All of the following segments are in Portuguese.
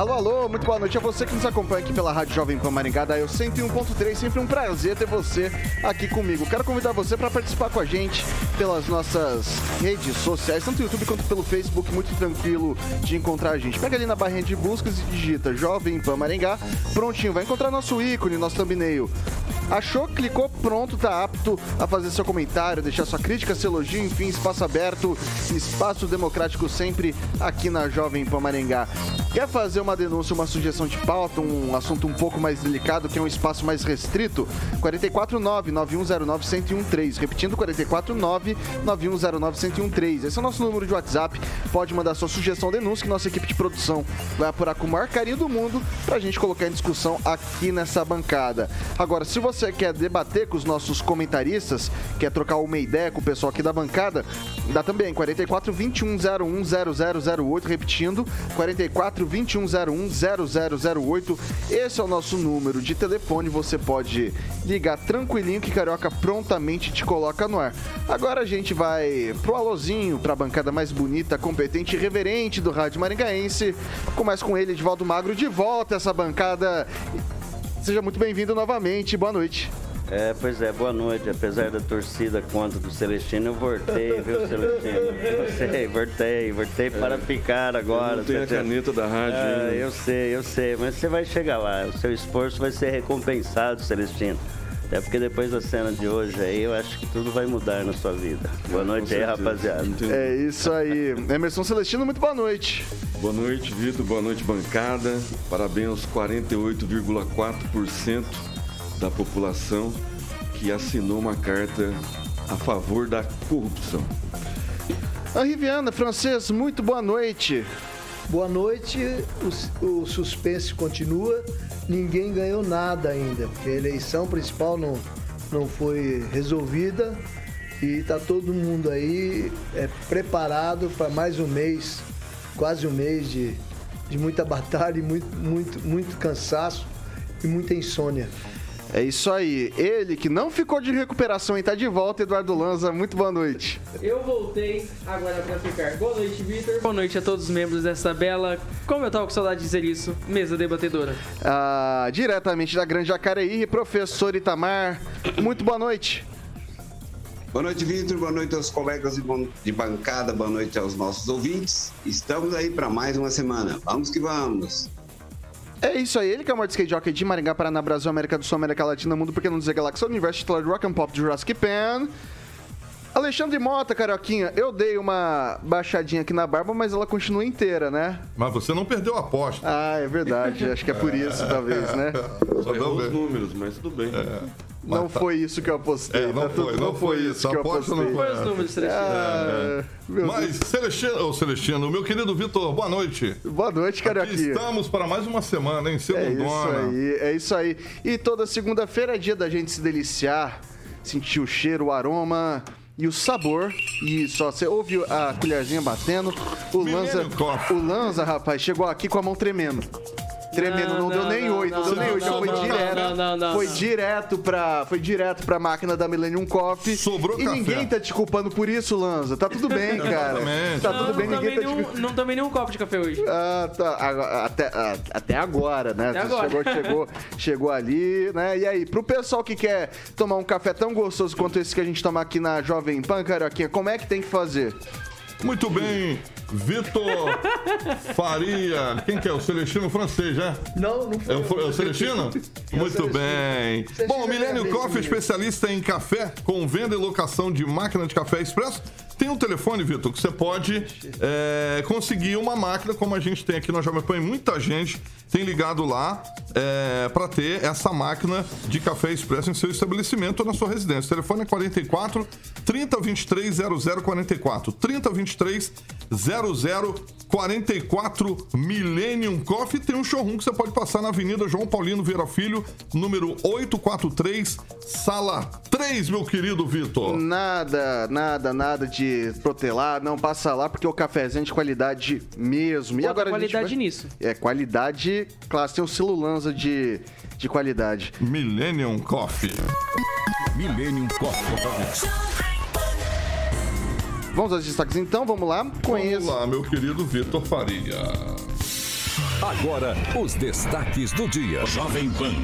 Alô, alô, muito boa noite a você que nos acompanha aqui pela Rádio Jovem Pan Maringá, da Eu 101.3. Sempre um prazer ter você aqui comigo. Quero convidar você para participar com a gente pelas nossas redes sociais, tanto no YouTube quanto pelo Facebook, muito tranquilo de encontrar a gente. Pega ali na barrinha de buscas e digita Jovem Pan Maringá, prontinho, vai encontrar nosso ícone, nosso thumbnail. Achou, clicou, pronto, tá apto a fazer seu comentário, deixar sua crítica, seu elogio, enfim, espaço aberto, espaço democrático sempre aqui na Jovem Pan Maringá. Quer fazer uma denúncia, uma sugestão de pauta, um assunto um pouco mais delicado, que é um espaço mais restrito? 449-9109-1013. Repetindo, 449-9109-1013. Esse é o nosso número de WhatsApp. Pode mandar sua sugestão, denúncia, que nossa equipe de produção vai apurar com o maior carinho do mundo pra gente colocar em discussão aqui nessa bancada. Agora, se você você quer debater com os nossos comentaristas, quer trocar uma ideia com o pessoal aqui da bancada, dá também 44 21 01 0008, repetindo, 44 21 01 0008. Esse é o nosso número de telefone, você pode ligar tranquilinho que Carioca prontamente te coloca no ar. Agora a gente vai pro alôzinho, pra bancada mais bonita, competente e reverente do Rádio Maringaense. Começa com ele, Edvaldo Magro, de volta essa bancada Seja muito bem-vindo novamente. Boa noite. É, pois é, boa noite. Apesar da torcida contra do Celestino, eu voltei, viu, Celestino? Eu sei, voltei, voltei é. para ficar agora. Não tem a caneta da rádio. É, eu sei, eu sei, mas você vai chegar lá. O seu esforço vai ser recompensado, Celestino. Até porque depois da cena de hoje aí, eu acho que tudo vai mudar na sua vida. Boa noite aí, rapaziada. É isso aí. Emerson Celestino, muito boa noite. Boa noite, Vitor. Boa noite, bancada. Parabéns aos 48,4% da população que assinou uma carta a favor da corrupção. A Riviana, francês, muito boa noite. Boa noite. O, o suspense continua ninguém ganhou nada ainda, porque a eleição principal não, não foi resolvida e está todo mundo aí é, preparado para mais um mês, quase um mês de, de muita batalha e muito, muito, muito cansaço e muita insônia. É isso aí. Ele que não ficou de recuperação e tá de volta, Eduardo Lanza. Muito boa noite. Eu voltei agora pra ficar. Boa noite, Vitor. Boa noite a todos os membros dessa bela, como eu tava com saudade de dizer isso, mesa debatedora. Ah, diretamente da Grande Jacareí, professor Itamar. Muito boa noite. Boa noite, Vitor. Boa noite aos colegas de bancada. Boa noite aos nossos ouvintes. Estamos aí para mais uma semana. Vamos que vamos. É isso aí, ele que é o maior skate jockey de Maringá, Paraná, Brasil, América do Sul, América Latina, Mundo, porque não dizer Galáxia, Universo, titular de Rock and Pop de Jurassic Pan. Alexandre Mota, Carioquinha, eu dei uma baixadinha aqui na barba, mas ela continua inteira, né? Mas você não perdeu a aposta. Ah, é verdade. Acho que é por isso, talvez, né? Só errou os números, mas tudo bem. É. Não tá... foi isso que eu apostei. É, não, tá foi, não, foi, isso que eu apostei. Não foi os números, Celestino. Ah, é. Mas, Celestino, oh, Celestino, meu querido Vitor, boa noite. Boa noite, Carioquinha. Estamos para mais uma semana, hein? Segundona. É isso aí, é isso aí. E toda segunda-feira é dia da gente se deliciar, sentir o cheiro, o aroma e o sabor. E só você ouve a colherzinha batendo. O Lanza, o Lanza, rapaz, chegou aqui com a mão tremendo. Tremendo, não, não, deu nem oito, não, deu nem oito, foi direto. Foi direto pra. Foi direto pra máquina da Millennium Coffee. Sobrou E café. ninguém tá te culpando por isso, Lanza. Tá tudo bem, cara. Tá tudo bem, ninguém tá nenhum, te Não tomei nenhum copo de café hoje. Ah, tá. Até, até agora, né? Até agora. Chegou, chegou, chegou ali, né? E aí, pro pessoal que quer tomar um café tão gostoso quanto esse que a gente toma aqui na Jovem Pan, Carioquinha, como é que tem que fazer? Muito bem, Vitor Faria. Quem que é? O Celestino francês, né? Não, não foi. É o, é o Celestino? Muito bem. Bom, o Milênio Coffee, especialista em café, com venda e locação de máquina de café expresso. Tem um telefone, Vitor, que você pode é, conseguir uma máquina, como a gente tem aqui na Jovem Pan, e muita gente tem ligado lá é, para ter essa máquina de café expresso em seu estabelecimento ou na sua residência. O telefone é 44 3023 0044. 3023 0044 Millennium Coffee. Tem um showroom que você pode passar na Avenida João Paulino Vieira Filho, número 843, sala 3, meu querido Vitor. Nada, nada, nada de protelar. Não, passa lá porque o cafezinho é de qualidade mesmo. E Bota agora a gente qualidade vai- nisso. É, qualidade, claro, tem o selo Lanza de, de qualidade. Millennium Coffee. Millennium Coffee. Vamos aos destaques então, vamos lá. Vamos Conheça. lá, meu querido Vitor Faria. Agora, os destaques do dia. Jovem Pan.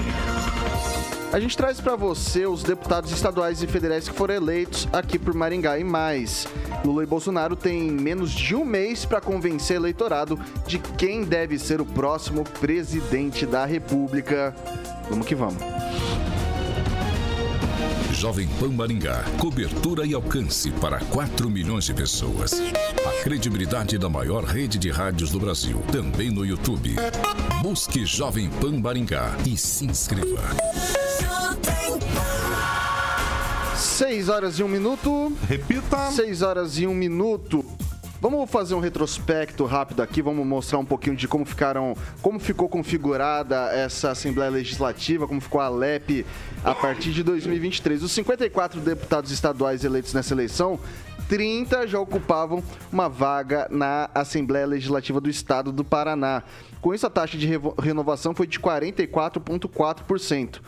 A gente traz para você os deputados estaduais e federais que foram eleitos aqui por Maringá e mais. Lula e Bolsonaro têm menos de um mês para convencer o eleitorado de quem deve ser o próximo presidente da República. Vamos que vamos. Jovem Pan Maringá. Cobertura e alcance para 4 milhões de pessoas. A credibilidade da maior rede de rádios do Brasil. Também no YouTube. Busque Jovem Pan Maringá e se inscreva. 6 horas e um minuto. Repita. 6 horas e um minuto. Vamos fazer um retrospecto rápido aqui, vamos mostrar um pouquinho de como ficaram, como ficou configurada essa Assembleia Legislativa, como ficou a LEP a partir de 2023. Os 54 deputados estaduais eleitos nessa eleição, 30 já ocupavam uma vaga na Assembleia Legislativa do Estado do Paraná. Com isso, a taxa de renovação foi de 44,4%.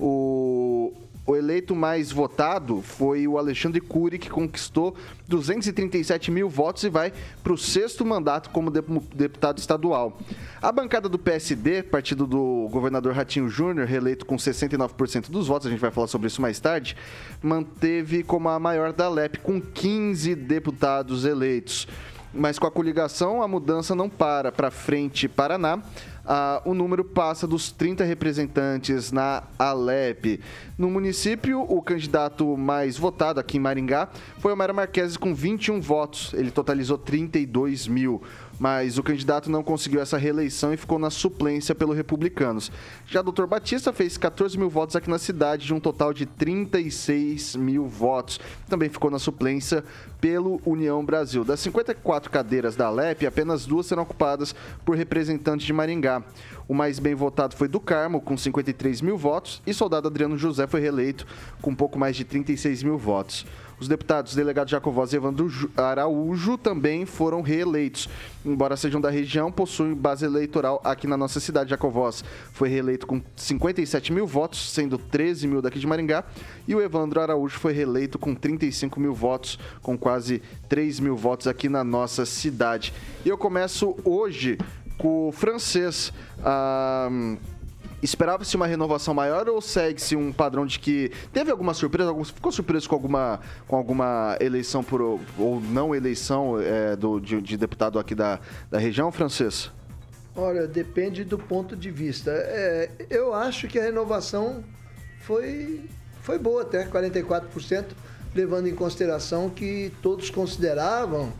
O, o eleito mais votado foi o Alexandre Cury, que conquistou 237 mil votos e vai para o sexto mandato como de- deputado estadual. A bancada do PSD, partido do governador Ratinho Júnior, reeleito com 69% dos votos, a gente vai falar sobre isso mais tarde, manteve como a maior da LEP, com 15 deputados eleitos. Mas com a coligação, a mudança não para. Para frente, Paraná, ah, o número passa dos 30 representantes na Alep. No município, o candidato mais votado aqui em Maringá foi o Mário Marques com 21 votos. Ele totalizou 32 mil. Mas o candidato não conseguiu essa reeleição e ficou na suplência pelo Republicanos. Já o Dr. Batista fez 14 mil votos aqui na cidade, de um total de 36 mil votos. Também ficou na suplência pelo União Brasil. Das 54 cadeiras da Alep, apenas duas serão ocupadas por representantes de Maringá. O mais bem votado foi do Carmo, com 53 mil votos, e soldado Adriano José foi reeleito com um pouco mais de 36 mil votos. Os deputados delegados Jacovós e Evandro Araújo também foram reeleitos. Embora sejam da região, possuem base eleitoral aqui na nossa cidade. Jacovós foi reeleito com 57 mil votos, sendo 13 mil daqui de Maringá. E o Evandro Araújo foi reeleito com 35 mil votos, com quase 3 mil votos aqui na nossa cidade. E eu começo hoje com o francês. Ah, Esperava-se uma renovação maior ou segue-se um padrão de que teve alguma surpresa? Algum- Ficou surpreso com alguma, com alguma eleição por, ou não eleição é, do, de, de deputado aqui da, da região, francês? Olha, depende do ponto de vista. É, eu acho que a renovação foi, foi boa até, 44%, levando em consideração que todos consideravam,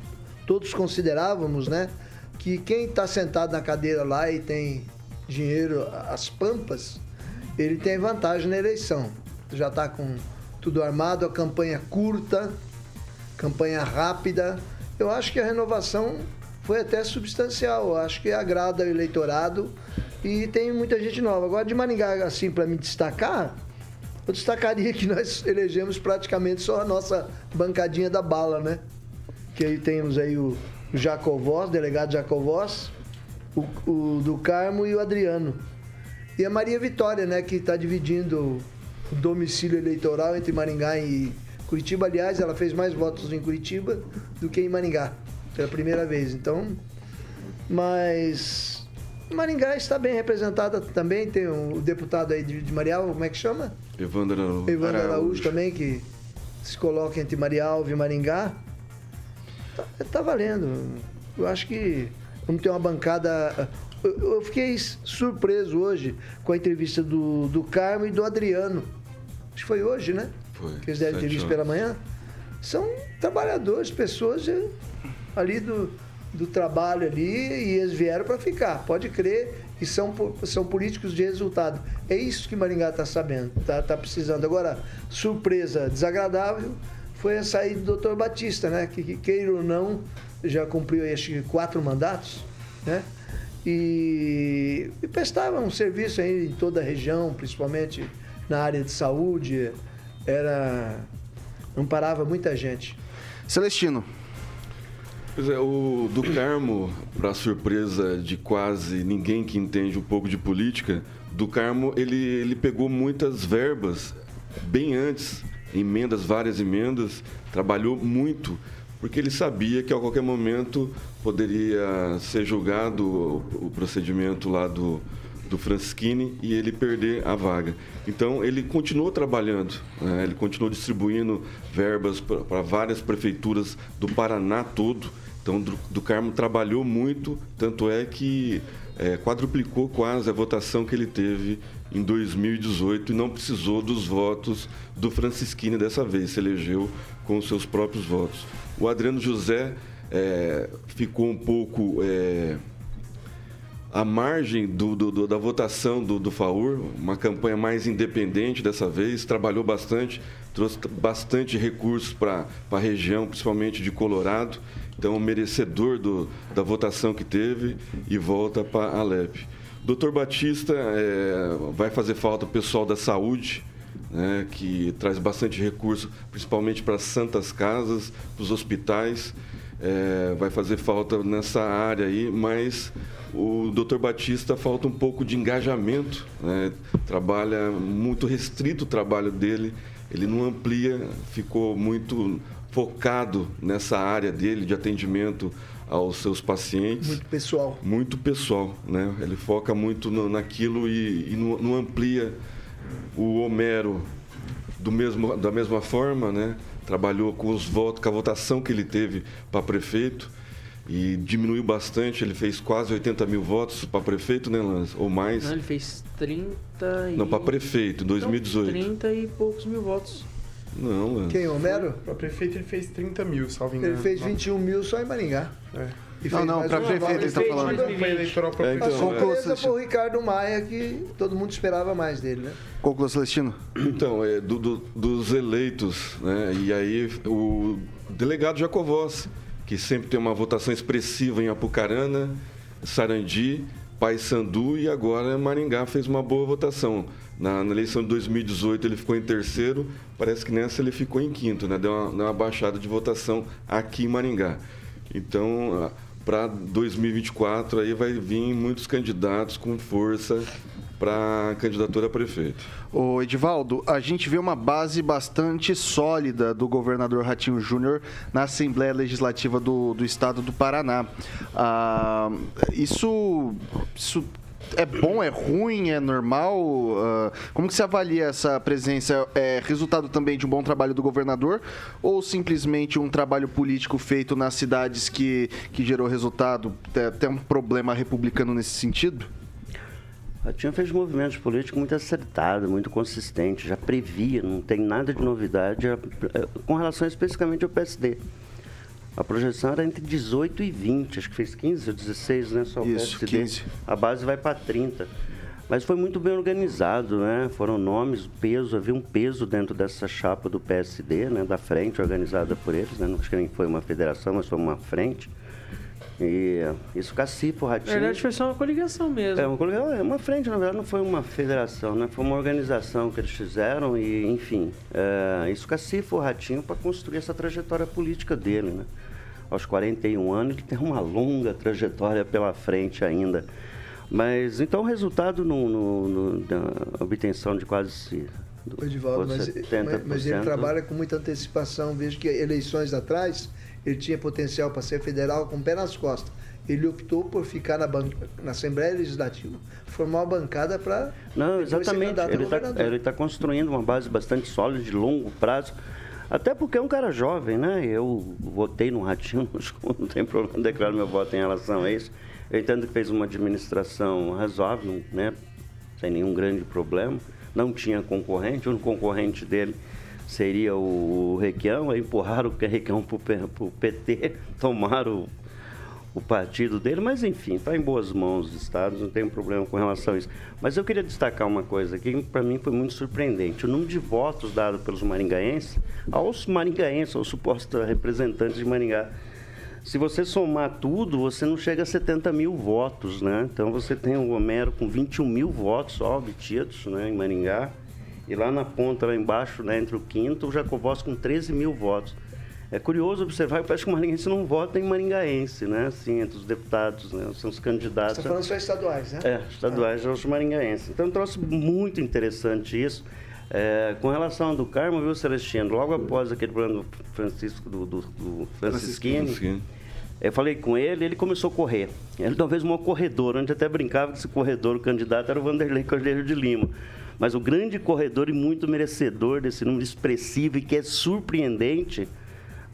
todos considerávamos, né, que quem está sentado na cadeira lá e tem dinheiro às pampas, ele tem vantagem na eleição. Já está com tudo armado, a campanha curta, campanha rápida. Eu acho que a renovação foi até substancial. Eu acho que agrada o eleitorado e tem muita gente nova. Agora, de Maringá, assim, para me destacar, eu destacaria que nós elegemos praticamente só a nossa bancadinha da bala, né? Que aí temos aí o Jacovós, delegado Jacovós, o, o do Carmo e o Adriano. E a Maria Vitória, né, que está dividindo o domicílio eleitoral entre Maringá e Curitiba. Aliás, ela fez mais votos em Curitiba do que em Maringá, pela primeira vez. Então, mas Maringá está bem representada também. Tem o deputado aí de, de Marialva, como é que chama? Evandro Araújo. Evandro Araújo Araújo. também, que se coloca entre Marialva e Maringá. Tá, tá valendo. Eu acho que vamos ter uma bancada. Eu, eu fiquei surpreso hoje com a entrevista do, do Carmo e do Adriano. Acho que foi hoje, né? Foi. Que eles deram entrevista horas. pela manhã. São trabalhadores, pessoas eh, ali do, do trabalho ali e eles vieram para ficar. Pode crer e são, são políticos de resultado. É isso que Maringá está sabendo, está tá precisando. Agora, surpresa desagradável foi a saída do doutor Batista, né? Que, que queira ou não, já cumpriu acho que quatro mandatos, né? E, e prestava um serviço aí em toda a região, principalmente na área de saúde. Era. Não parava muita gente. Celestino, Pois é, o do Carmo, para surpresa de quase ninguém que entende um pouco de política, do Carmo ele, ele pegou muitas verbas bem antes, emendas, várias emendas, trabalhou muito, porque ele sabia que a qualquer momento poderia ser julgado o, procedimento lá do, do Franschini e ele perder a vaga. Então ele continuou trabalhando, né? ele continuou distribuindo verbas para várias prefeituras do Paraná todo. Então do Carmo trabalhou muito, tanto é que é, quadruplicou quase a votação que ele teve em 2018 e não precisou dos votos do Francisquini dessa vez, se elegeu com os seus próprios votos. O Adriano José é, ficou um pouco é, à margem do, do- do- da votação do, do FAUR, uma campanha mais independente dessa vez, trabalhou bastante, trouxe bastante recursos para a região, principalmente de Colorado, então merecedor do, da votação que teve e volta para a Alep. Doutor Batista é, vai fazer falta o pessoal da saúde, né, que traz bastante recurso, principalmente para as santas casas, para os hospitais. É, vai fazer falta nessa área aí, mas o Dr. Batista falta um pouco de engajamento. né? Trabalha muito restrito o trabalho dele, ele não amplia, ficou muito focado nessa área dele de atendimento aos seus pacientes Muito pessoal. muito pessoal, né? Ele foca muito no- naquilo e, e não, não amplia o Homero do mesmo, da mesma forma, né? Trabalhou com os votos, com a votação que ele teve para prefeito e diminuiu bastante. Ele fez quase 80 mil votos para prefeito, né, Lance? Ou mais? Não, ele fez 30 e... Não, para prefeito, em 2018. Não, 30 e poucos mil votos. Não, Lance. Quem, Homero? Para prefeito ele fez 30 mil, salvo engano. Ele fez 21 mil só em Maringá. É. Não, não, uma prefeito ele tá Fez falando. Campanha eleitoral para É, então. Conclua, foi o Ricardo Maia, que todo mundo esperava mais dele, né? conclua, Celestino. Então, é, do- do- dos eleitos, né? E aí o delegado Jacovós, que sempre tem uma votação expressiva em Apucarana, Sarandi, Paysandu e agora Maringá fez uma boa votação. Na, na eleição de 2018 ele ficou em terceiro, parece que nessa ele ficou em quinto, né? Deu uma, deu uma baixada de votação aqui em Maringá. Então, para 2024 aí vai vir muitos candidatos com força para a candidatura a prefeito. Ô Edivaldo, a gente vê uma base bastante sólida do governador Ratinho Júnior na Assembleia Legislativa do, do Estado do Paraná. Ah, isso, isso é bom, é ruim, é normal? Ah, como que você avalia essa presença? É resultado também de um bom trabalho do governador ou simplesmente um trabalho político feito nas cidades que, que gerou resultado? Tem, um problema republicano nesse sentido? Ratinho fez movimentos políticos muito acertados, muito consistentes, já previa, não tem nada de novidade eh, com relação especificamente ao PSD. A projeção era entre 18 e 20, acho que fez 15 ou 16, né? Só o Isso, PSD. 15. A base vai para 30. Mas foi muito bem organizado, né? Foram nomes, peso, havia um peso dentro dessa chapa do PSD, né? Da frente, organizada por eles, né? Não acho que nem foi uma federação, mas foi uma frente. E isso cacipa o Na Ratinho. verdade, foi só uma coligação mesmo. É uma, coligação, é uma frente, na verdade, não foi uma federação, né? Foi uma organização que eles fizeram e, enfim, é, isso cacifa o Ratinho para construir essa trajetória política dele, né? Aos 41 anos, ele tem uma longa trajetória pela frente ainda. Mas, então, o resultado no, no- no- da obtenção de quase O Edivaldo, mas, 70%, mas- mas ele trabalha com muita antecipação. Vejo que eleições atrás ele tinha potencial para ser federal com o pé nas costas. Ele optou por ficar na, ban- na Assembleia Legislativa, formar uma bancada para. Não, exatamente. Ele está tá construindo uma base bastante sólida, de longo prazo. Até porque é um cara jovem, né? Eu votei no Ratinho, não tem problema declarar meu voto em relação a isso. Eu entendo que fez uma administração razoável, né? Sem nenhum grande problema. Não tinha concorrente, o único concorrente dele seria o Requião, aí empurraram o Requião para o PT, tomaram o partido dele, mas enfim, está em boas mãos os estados, não tem problema com relação a isso. Mas eu queria destacar uma coisa aqui que para mim foi muito surpreendente. O número de votos dado pelos maringaenses aos maringaenses, aos supostos representantes de Maringá. Se você somar tudo, você não chega a 70 mil votos, né? Então você tem o Homero com 21 mil votos só obtidos né, em Maringá. E lá na ponta, lá embaixo, né, entre o quinto, o Jacobós com 13 mil votos. É curioso observar que parece que o maringaense não vota em maringaense, né? Assim, entre os deputados, né? São os candidatos. Você está falando só estaduais, né? É, estaduais ah. aos maringaenses. Então, é um troço muito interessante isso. É, com relação ao do Carmo, viu, Celestino? Logo após aquele problema do Francisco, do, do, do Francisquini, eu falei com ele, ele começou a correr. Ele talvez um corredor, onde até brincava que esse corredor, o candidato, era o Vanderlei Cordeiro de Lima. Mas o grande corredor e muito merecedor desse número expressivo e que é surpreendente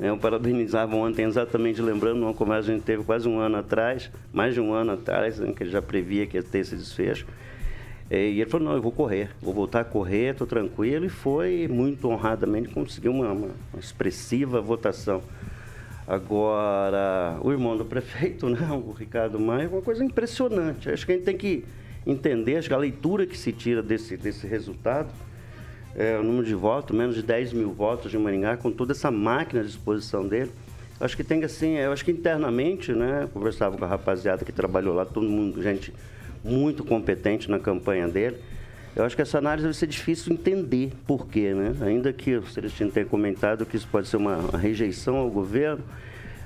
eu parabenizava ontem, exatamente lembrando uma conversa que a gente teve quase um ano atrás, mais de um ano atrás, né, que ele já previa que ia ter esse desfecho. E ele falou, não, eu vou correr, vou voltar a correr, estou tranquilo. E foi muito honradamente, conseguiu uma, uma, uma, expressiva votação. Agora, o irmão do prefeito, né, o Ricardo Maia, é uma coisa impressionante. Acho que a gente tem que entender, acho que a leitura que se tira desse, desse resultado é, o número de votos, menos de 10 mil votos de Maringá, com toda essa máquina à disposição dele. Acho que tem assim, eu acho que internamente, né, conversava com a rapaziada que trabalhou lá, todo mundo, gente muito competente na campanha dele. Eu acho que essa análise vai ser difícil entender por quê, né? Ainda que o Celestino tenha comentado que isso pode ser uma, uma rejeição ao governo,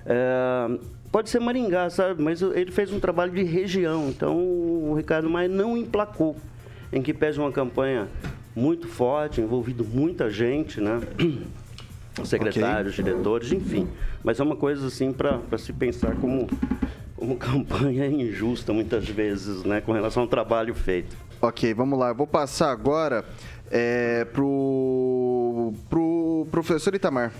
é, pode ser Maringá, sabe? Mas ele fez um trabalho de região, então o Ricardo Maia não emplacou, em que pede uma campanha muito forte, envolvido muita gente, né? Secretários, okay. diretores, enfim. Mas é uma coisa assim para se pensar como, como campanha injusta muitas vezes, né? Com relação ao trabalho feito. Ok, vamos lá. Eu vou passar agora é, pro, pro professor Itamar.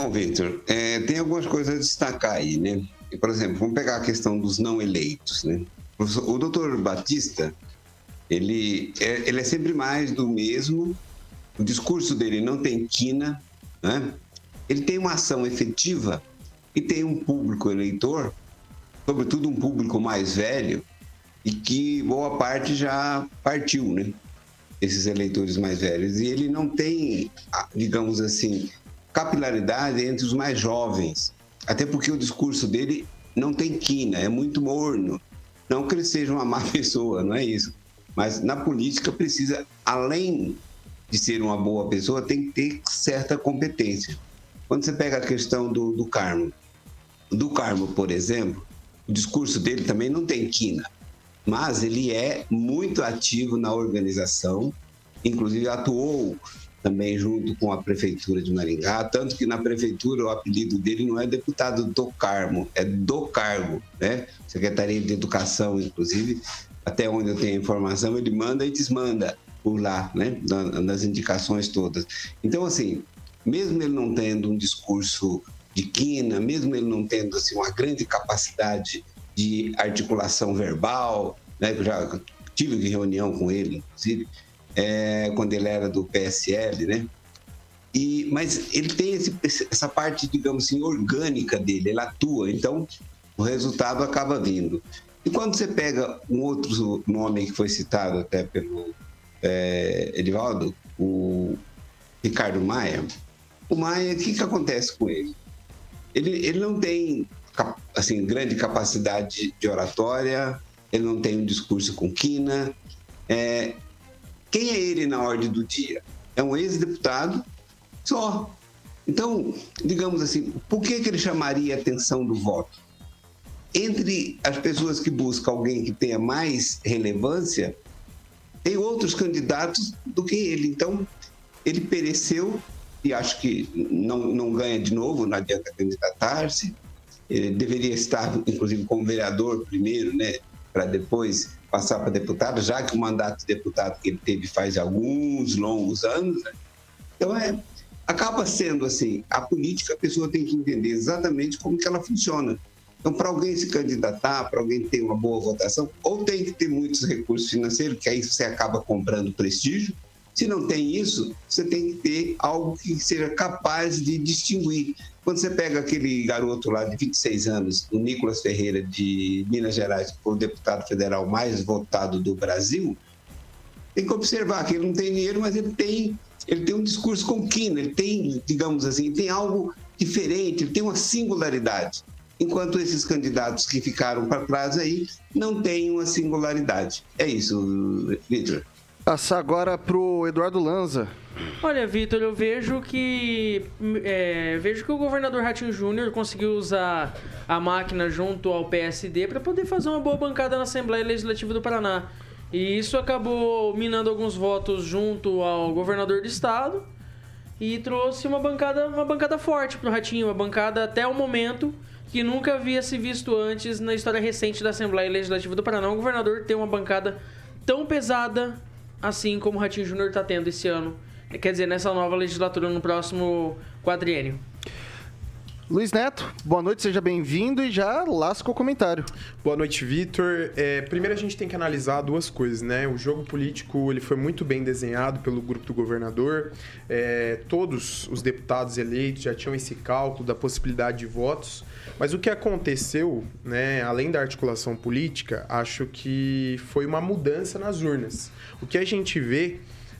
Bom, Victor, é, tem algumas coisas a destacar aí, né? Por exemplo, vamos pegar a questão dos não eleitos, né? O doutor Batista, ele é, ele é sempre mais do mesmo. O discurso dele não tem quina, né? Ele tem uma ação efetiva e tem um público eleitor, sobretudo um público mais velho, e que boa parte já partiu, né? Esses eleitores mais velhos. E ele não tem, digamos assim, capilaridade entre os mais jovens. Até porque o discurso dele não tem quina, é muito morno. Não que ele seja uma má pessoa, não é isso. Mas na política precisa, além de ser uma boa pessoa, tem que ter certa competência. Quando você pega a questão do, do Carmo, do Carmo, por exemplo, o discurso dele também não tem quina, mas ele é muito ativo na organização, inclusive atuou também junto com a prefeitura de Maringá, tanto que na prefeitura o apelido dele não é deputado do Carmo, é do cargo, né? Secretaria de Educação, inclusive, até onde eu tenho informação, ele manda e desmanda por lá, né? nas indicações todas. Então, assim, mesmo ele não tendo um discurso de quina, mesmo ele não tendo assim, uma grande capacidade de articulação verbal, né? Eu já tive reunião com ele, inclusive, é, quando ele era do PSL, né? E, mas ele tem esse, essa parte, digamos assim, orgânica dele, ele atua, então o resultado acaba vindo. E quando você pega um outro nome que foi citado até pelo é, Edivaldo, o Ricardo Maia, o Maia, o que, que acontece com ele? Ele, ele não tem assim, grande capacidade de oratória, ele não tem um discurso com quina. É, quem é ele na ordem do dia? É um ex-deputado só. Então, digamos assim, por que, que ele chamaria a atenção do voto? entre as pessoas que buscam alguém que tenha mais relevância, tem outros candidatos do que ele. Então, ele pereceu e acho que não, não ganha de novo, não adianta candidatar-se. Ele deveria estar, inclusive, como vereador primeiro, né, para depois passar para deputado, já que o mandato de deputado que ele teve faz alguns longos anos, né? Então, é, acaba sendo assim, a política a pessoa tem que entender exatamente como que ela funciona. Então, para alguém se candidatar, para alguém ter uma boa votação, ou tem que ter muitos recursos financeiros, que aí você acaba comprando prestígio. Se não tem isso, você tem que ter algo que seja capaz de distinguir. Quando você pega aquele garoto lá de 26 anos, o Nicolas Ferreira, de Minas Gerais, que foi o deputado federal mais votado do Brasil, tem que observar que ele não tem dinheiro, mas ele tem, ele tem um discurso conquino, ele tem, digamos assim, tem algo diferente, ele tem uma singularidade enquanto esses candidatos que ficaram para trás aí não têm uma singularidade. É isso, Vitor. Passar agora pro Eduardo Lanza. Olha, Vitor, eu vejo que é, vejo que o governador Ratinho Júnior conseguiu usar a máquina junto ao PSD para poder fazer uma boa bancada na Assembleia Legislativa do Paraná. E isso acabou minando alguns votos junto ao governador do estado e trouxe uma bancada, uma bancada forte pro Ratinho, uma bancada até o momento que nunca havia se visto antes na história recente da Assembleia Legislativa do Paraná. O governador tem uma bancada tão pesada assim como o Ratinho Júnior está tendo esse ano. Quer dizer, nessa nova legislatura, no próximo quadriênio. Luiz Neto, boa noite, seja bem-vindo e já lasca o comentário. Boa noite, Vitor. É, primeiro a gente tem que analisar duas coisas, né? O jogo político ele foi muito bem desenhado pelo grupo do governador. É, todos os deputados eleitos já tinham esse cálculo da possibilidade de votos. Mas o que aconteceu, né, além da articulação política, acho que foi uma mudança nas urnas. O que a gente vê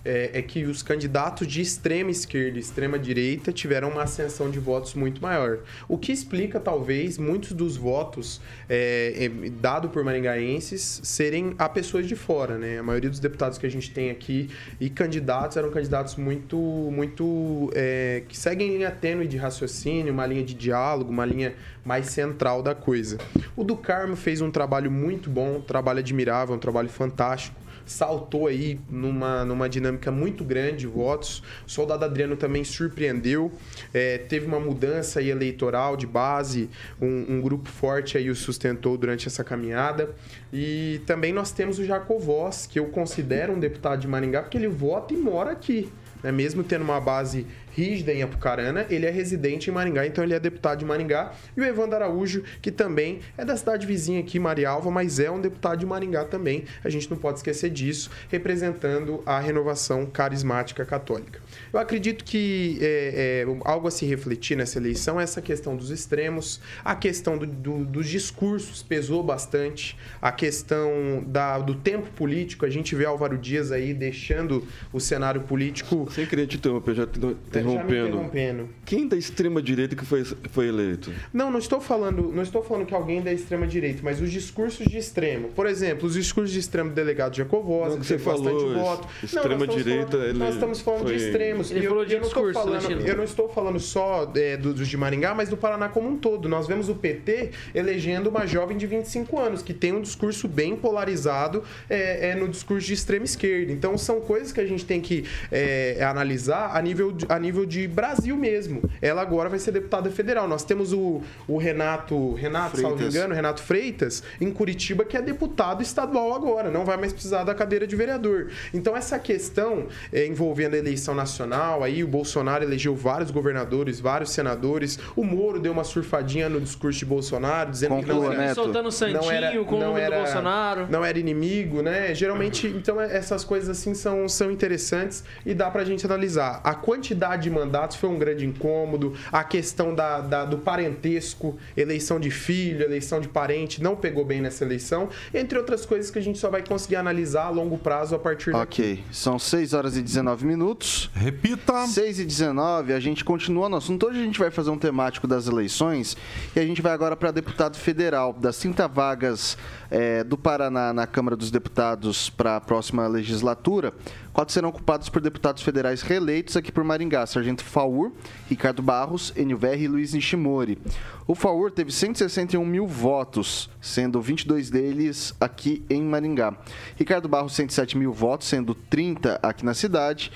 é, é, que os candidatos de extrema esquerda e extrema direita tiveram uma ascensão de votos muito maior. O que explica, talvez, muitos dos votos é, é, dado por maringaenses serem a pessoas de fora, né? A maioria dos deputados que a gente tem aqui e candidatos eram candidatos muito, muito é, que seguem linha tênue de raciocínio, uma linha de diálogo, uma linha mais central da coisa. O do Carmo fez um trabalho muito bom, um trabalho admirável, um trabalho fantástico saltou aí numa, numa dinâmica muito grande de votos. O soldado Adriano também surpreendeu, é, teve uma mudança aí eleitoral de base, um, um, grupo forte aí o sustentou durante essa caminhada. E também nós temos o Jacovós, que eu considero um deputado de Maringá, porque ele vota e mora aqui. Né? Mesmo tendo uma base rígida em Apucarana, ele é residente em Maringá, então ele é deputado de Maringá. E o Evandro Araújo, que também é da cidade vizinha aqui, Marialva, mas é um deputado de Maringá também. A gente não pode esquecer disso, representando a renovação carismática católica. Eu acredito que é, é, algo a se refletir nessa eleição é essa questão dos extremos, a questão do, do, dos discursos pesou bastante, a questão da, do tempo político. A gente vê Álvaro Dias aí deixando o cenário político. Sem querer te interromper, já interrompendo. interrompendo. Quem da extrema direita que foi, foi eleito? Não, não estou falando, não estou falando que alguém da extrema direita, mas os discursos de extremo. Por exemplo, os discursos de extremo do delegado Jacovosa, que, que você falou, voto. Extrema não, direita, falando, nós estamos falando foi... de extremos. Ele eu, falou de eu discurso, não falando, eu não estou falando só é, dos de Maringá, mas do Paraná como um todo. Nós vemos o PT elegendo uma jovem de 25 anos que tem um discurso bem polarizado é, é no discurso de extrema esquerda. Então são coisas que a gente tem que é, analisar a nível de, a nível de Brasil mesmo. Ela agora vai ser deputada federal. Nós temos o, o Renato, Renato, Freitas. salvo engano, Renato Freitas, em Curitiba, que é deputado estadual agora, não vai mais precisar da cadeira de vereador. Então, essa questão é, envolvendo a eleição nacional, aí o Bolsonaro elegeu vários governadores, vários senadores, o Moro deu uma surfadinha no discurso de Bolsonaro, dizendo Conclua, que não era, soltando santinho não era, com não o era, do Bolsonaro. Não era inimigo, né? Geralmente, então, essas coisas assim são, são interessantes e dá pra gente analisar. A quantidade de mandatos foi um grande incômodo. A questão da, da, do parentesco, eleição de filho, eleição de parente, não pegou bem nessa eleição. Entre outras coisas que a gente só vai conseguir analisar a longo prazo a partir Ok, daqui. são 6 horas e 19 minutos. Repita. 6 e 19, a gente continua no assunto. Hoje a gente vai fazer um temático das eleições e a gente vai agora para deputado federal. Das 30 vagas é, do Paraná na Câmara dos Deputados para a próxima legislatura, quatro serão ocupados por deputados federais reeleitos aqui por Maringá, Sargento Faur, Ricardo Barros, NVR e Luiz Nishimori. O Faur teve 161 mil votos, sendo 22 deles aqui em Maringá. Ricardo Barros, 107 mil votos, sendo 30 aqui na cidade.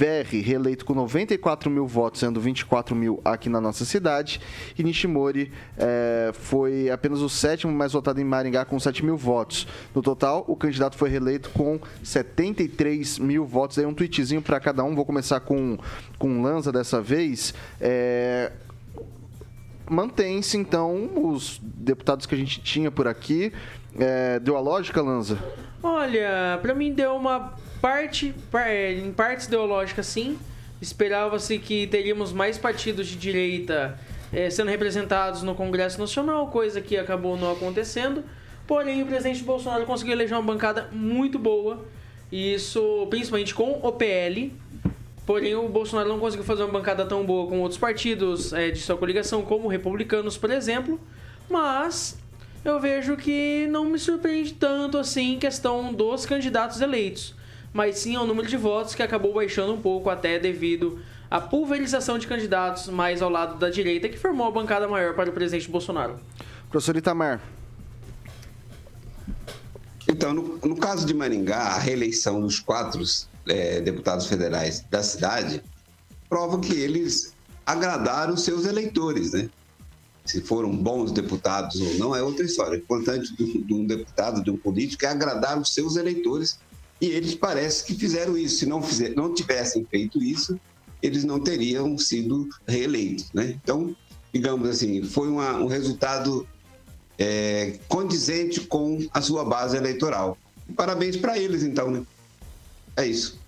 Verri, reeleito com 94 mil votos, sendo 24 mil aqui na nossa cidade. E Nishimori é, foi apenas o sétimo mais votado em Maringá, com 7 mil votos. No total, o candidato foi reeleito com 73 mil votos. Aí um tweetzinho para cada um. Vou começar com, com Lanza dessa vez. É, mantém-se, então, os deputados que a gente tinha por aqui. É, deu a lógica, Lanza? Olha, para mim deu uma parte, em partes ideológicas sim. Esperava-se que teríamos mais partidos de direita é, sendo representados no Congresso Nacional, coisa que acabou não acontecendo. Porém, o presidente Bolsonaro conseguiu eleger uma bancada muito boa, isso principalmente com o PL, Porém, o Bolsonaro não conseguiu fazer uma bancada tão boa com outros partidos é, de sua coligação, como republicanos, por exemplo. Mas eu vejo que não me surpreende tanto assim em questão dos candidatos eleitos. Mas sim ao número de votos que acabou baixando um pouco, até devido à pulverização de candidatos mais ao lado da direita, que formou a bancada maior para o presidente Bolsonaro. Professor Itamar. Então, no, no caso de Maringá, a reeleição dos quatro é, deputados federais da cidade prova que eles agradaram seus eleitores, né? Se foram bons deputados ou não é outra história. O importante de um deputado, de um político, é agradar os seus eleitores e eles parece que fizeram isso. Se não, fizer, não tivessem feito isso, eles não teriam sido reeleitos, né? Então, digamos assim, foi uma, um resultado é, condizente com a sua base eleitoral. Parabéns para eles, então, né? É isso.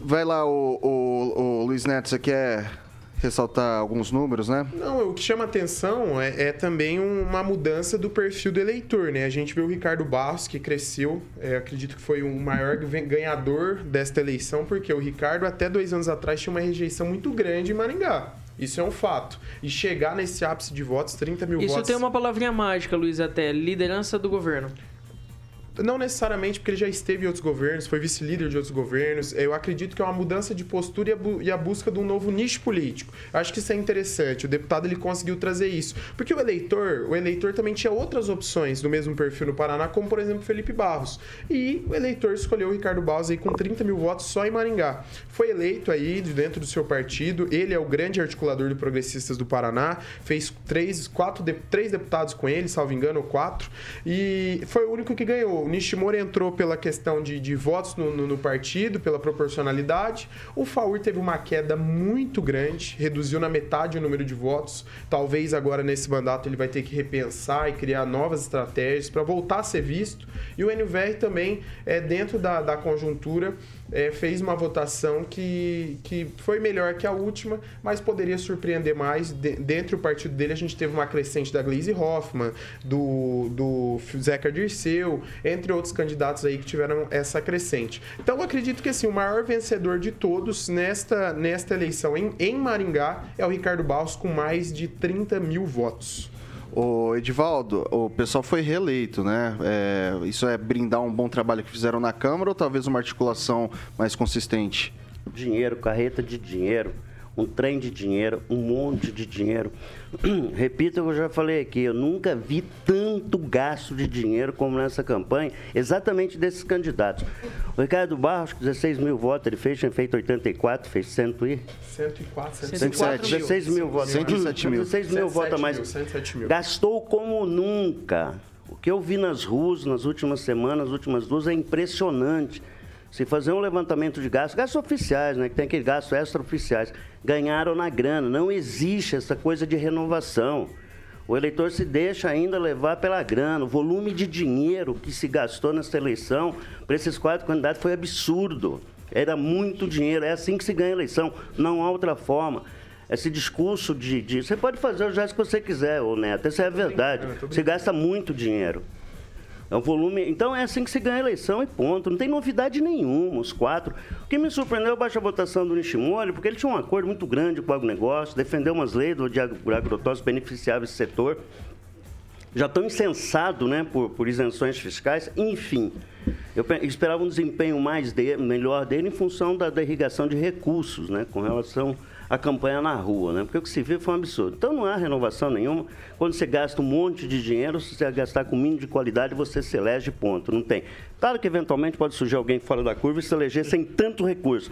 Vai lá, o, o, o Luiz Neto, você quer ressaltar alguns números, né? Não, o que chama atenção é, é, também uma mudança do perfil do eleitor, né? A gente vê o Ricardo Barros, que cresceu, é, acredito que foi o maior ganhador desta eleição, porque o Ricardo, até dois anos atrás, tinha uma rejeição muito grande em Maringá. Isso é um fato. E chegar nesse ápice de votos, 30 mil Isso votos... Isso tem uma palavrinha mágica, Luiz, até. Liderança do governo. Não necessariamente porque ele já esteve em outros governos, foi vice-líder de outros governos. Eu acredito que é uma mudança de postura e a, bu a, busca de um novo nicho político. Eu acho que isso é interessante. O deputado ele conseguiu trazer isso. Porque o eleitor, o eleitor também tinha outras opções do mesmo perfil no Paraná, como por exemplo Felipe Barros. E o eleitor escolheu o Ricardo Barros aí com 30 mil votos só em Maringá. Foi eleito aí dentro do seu partido. Ele é o grande articulador do Progressistas do Paraná. Fez três, quatro, três deputados com ele, salvo engano, ou quatro. E foi o único que ganhou o Nishimura entrou pela questão de, de votos no, no, no, partido, pela proporcionalidade. O Faur teve uma queda muito grande, reduziu na metade o número de votos. Talvez agora nesse mandato ele vai ter que repensar e criar novas estratégias para voltar a ser visto. E o NVR também, é, dentro da, da conjuntura, é, fez uma votação que, que foi melhor que a última, mas poderia surpreender mais. De, dentro do partido dele, a gente teve uma crescente da Gleisi Hoffmann, do, do Zeca Dirceu, entre outros candidatos aí que tiveram essa crescente. Então, eu acredito que assim, o maior vencedor de todos nesta, nesta eleição em, em Maringá é o Ricardo Barros, com mais de 30 mil votos. O Edivaldo, o pessoal foi reeleito, né? É, isso é brindar um bom trabalho que fizeram na Câmara ou talvez uma articulação mais consistente? Dinheiro, carreta de dinheiro um trem de dinheiro, um monte de dinheiro. Repito o que eu já falei aqui, eu nunca vi tanto gasto de dinheiro como nessa campanha, exatamente desses candidatos. O Ricardo Barros, 16 mil votos, ele fez, tinha feito 84, fez 100 e... 104, 107. 16 mil votos. 107 mil. 16 mil votos a mais. 107 mil. Gastou como nunca. O que eu vi nas ruas nas últimas semanas, nas últimas duas, é impressionante se fazer um levantamento de gastos, gastos oficiais, né, que tem aqueles gastos extraoficiais, ganharam na grana. Não existe essa coisa de renovação. O eleitor se deixa ainda levar pela grana. O volume de dinheiro que se gastou nessa eleição para esses quatro candidatos foi absurdo. Era muito dinheiro. É assim que se ganha eleição. Não há outra forma. Esse discurso de, de Você pode fazer o gesto que você quiser, ô Neto. Isso é verdade. Você gasta muito dinheiro. É um volume. Então é assim que se ganha a eleição e ponto. Não tem novidade nenhuma, os quatro. O que me surpreendeu é a baixa votação do Nishimori, porque ele tinha um acordo muito grande com o agronegócio, defendeu umas leis do agrotóxicos beneficiava esse setor. Já tão insensado né, por, por isenções fiscais, enfim. Eu esperava um desempenho mais de, melhor dele em função da, da irrigação de recursos, né, com relação a campanha na rua, né? Porque o que se viu foi um absurdo. Então não há renovação nenhuma. Quando você gasta um monte de dinheiro, se você gastar com mínimo de qualidade, você se elege, ponto. Não tem. Claro que eventualmente pode surgir alguém fora da curva e se eleger sem tanto recurso.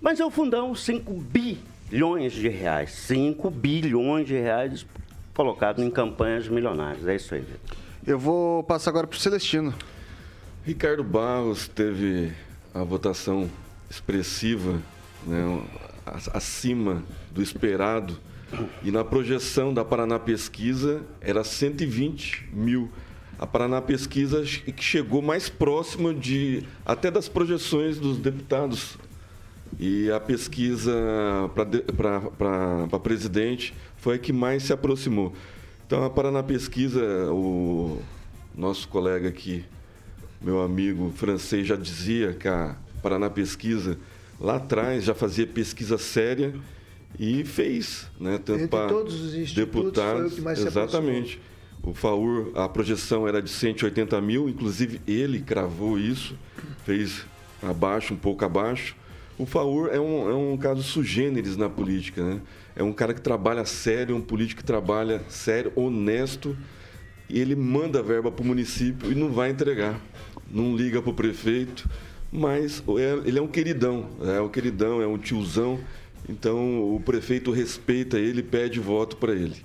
Mas é o fundão, 5 bilhões de reais. 5 bilhões de reais colocados em campanhas milionárias. É isso aí, Vitor. Eu vou passar agora para o Celestino. Ricardo Barros teve a votação expressiva, né, acima do esperado. E na projeção da Paraná Pesquisa era 120 mil. A Paraná Pesquisa que chegou mais próximo de até das projeções dos deputados. E a pesquisa para presidente foi a que mais se aproximou. Então, a Paraná Pesquisa, o nosso colega aqui, meu amigo francês, já dizia que a Paraná Pesquisa lá atrás já fazia pesquisa séria e fez, né? Tanto para todos os institutos deputados, foi o que mais exatamente. O FAUR, a projeção era de 180 mil, inclusive ele cravou isso, fez abaixo, um pouco abaixo. O FAUR é um, é um caso sugêneres na política, né? É um cara que trabalha sério, um político que trabalha sério, honesto, e ele manda verba para o município e não vai entregar. Não liga para o prefeito, mas é, ele é um queridão, é um queridão, é um tiozão. Então o prefeito respeita ele, pede voto para ele.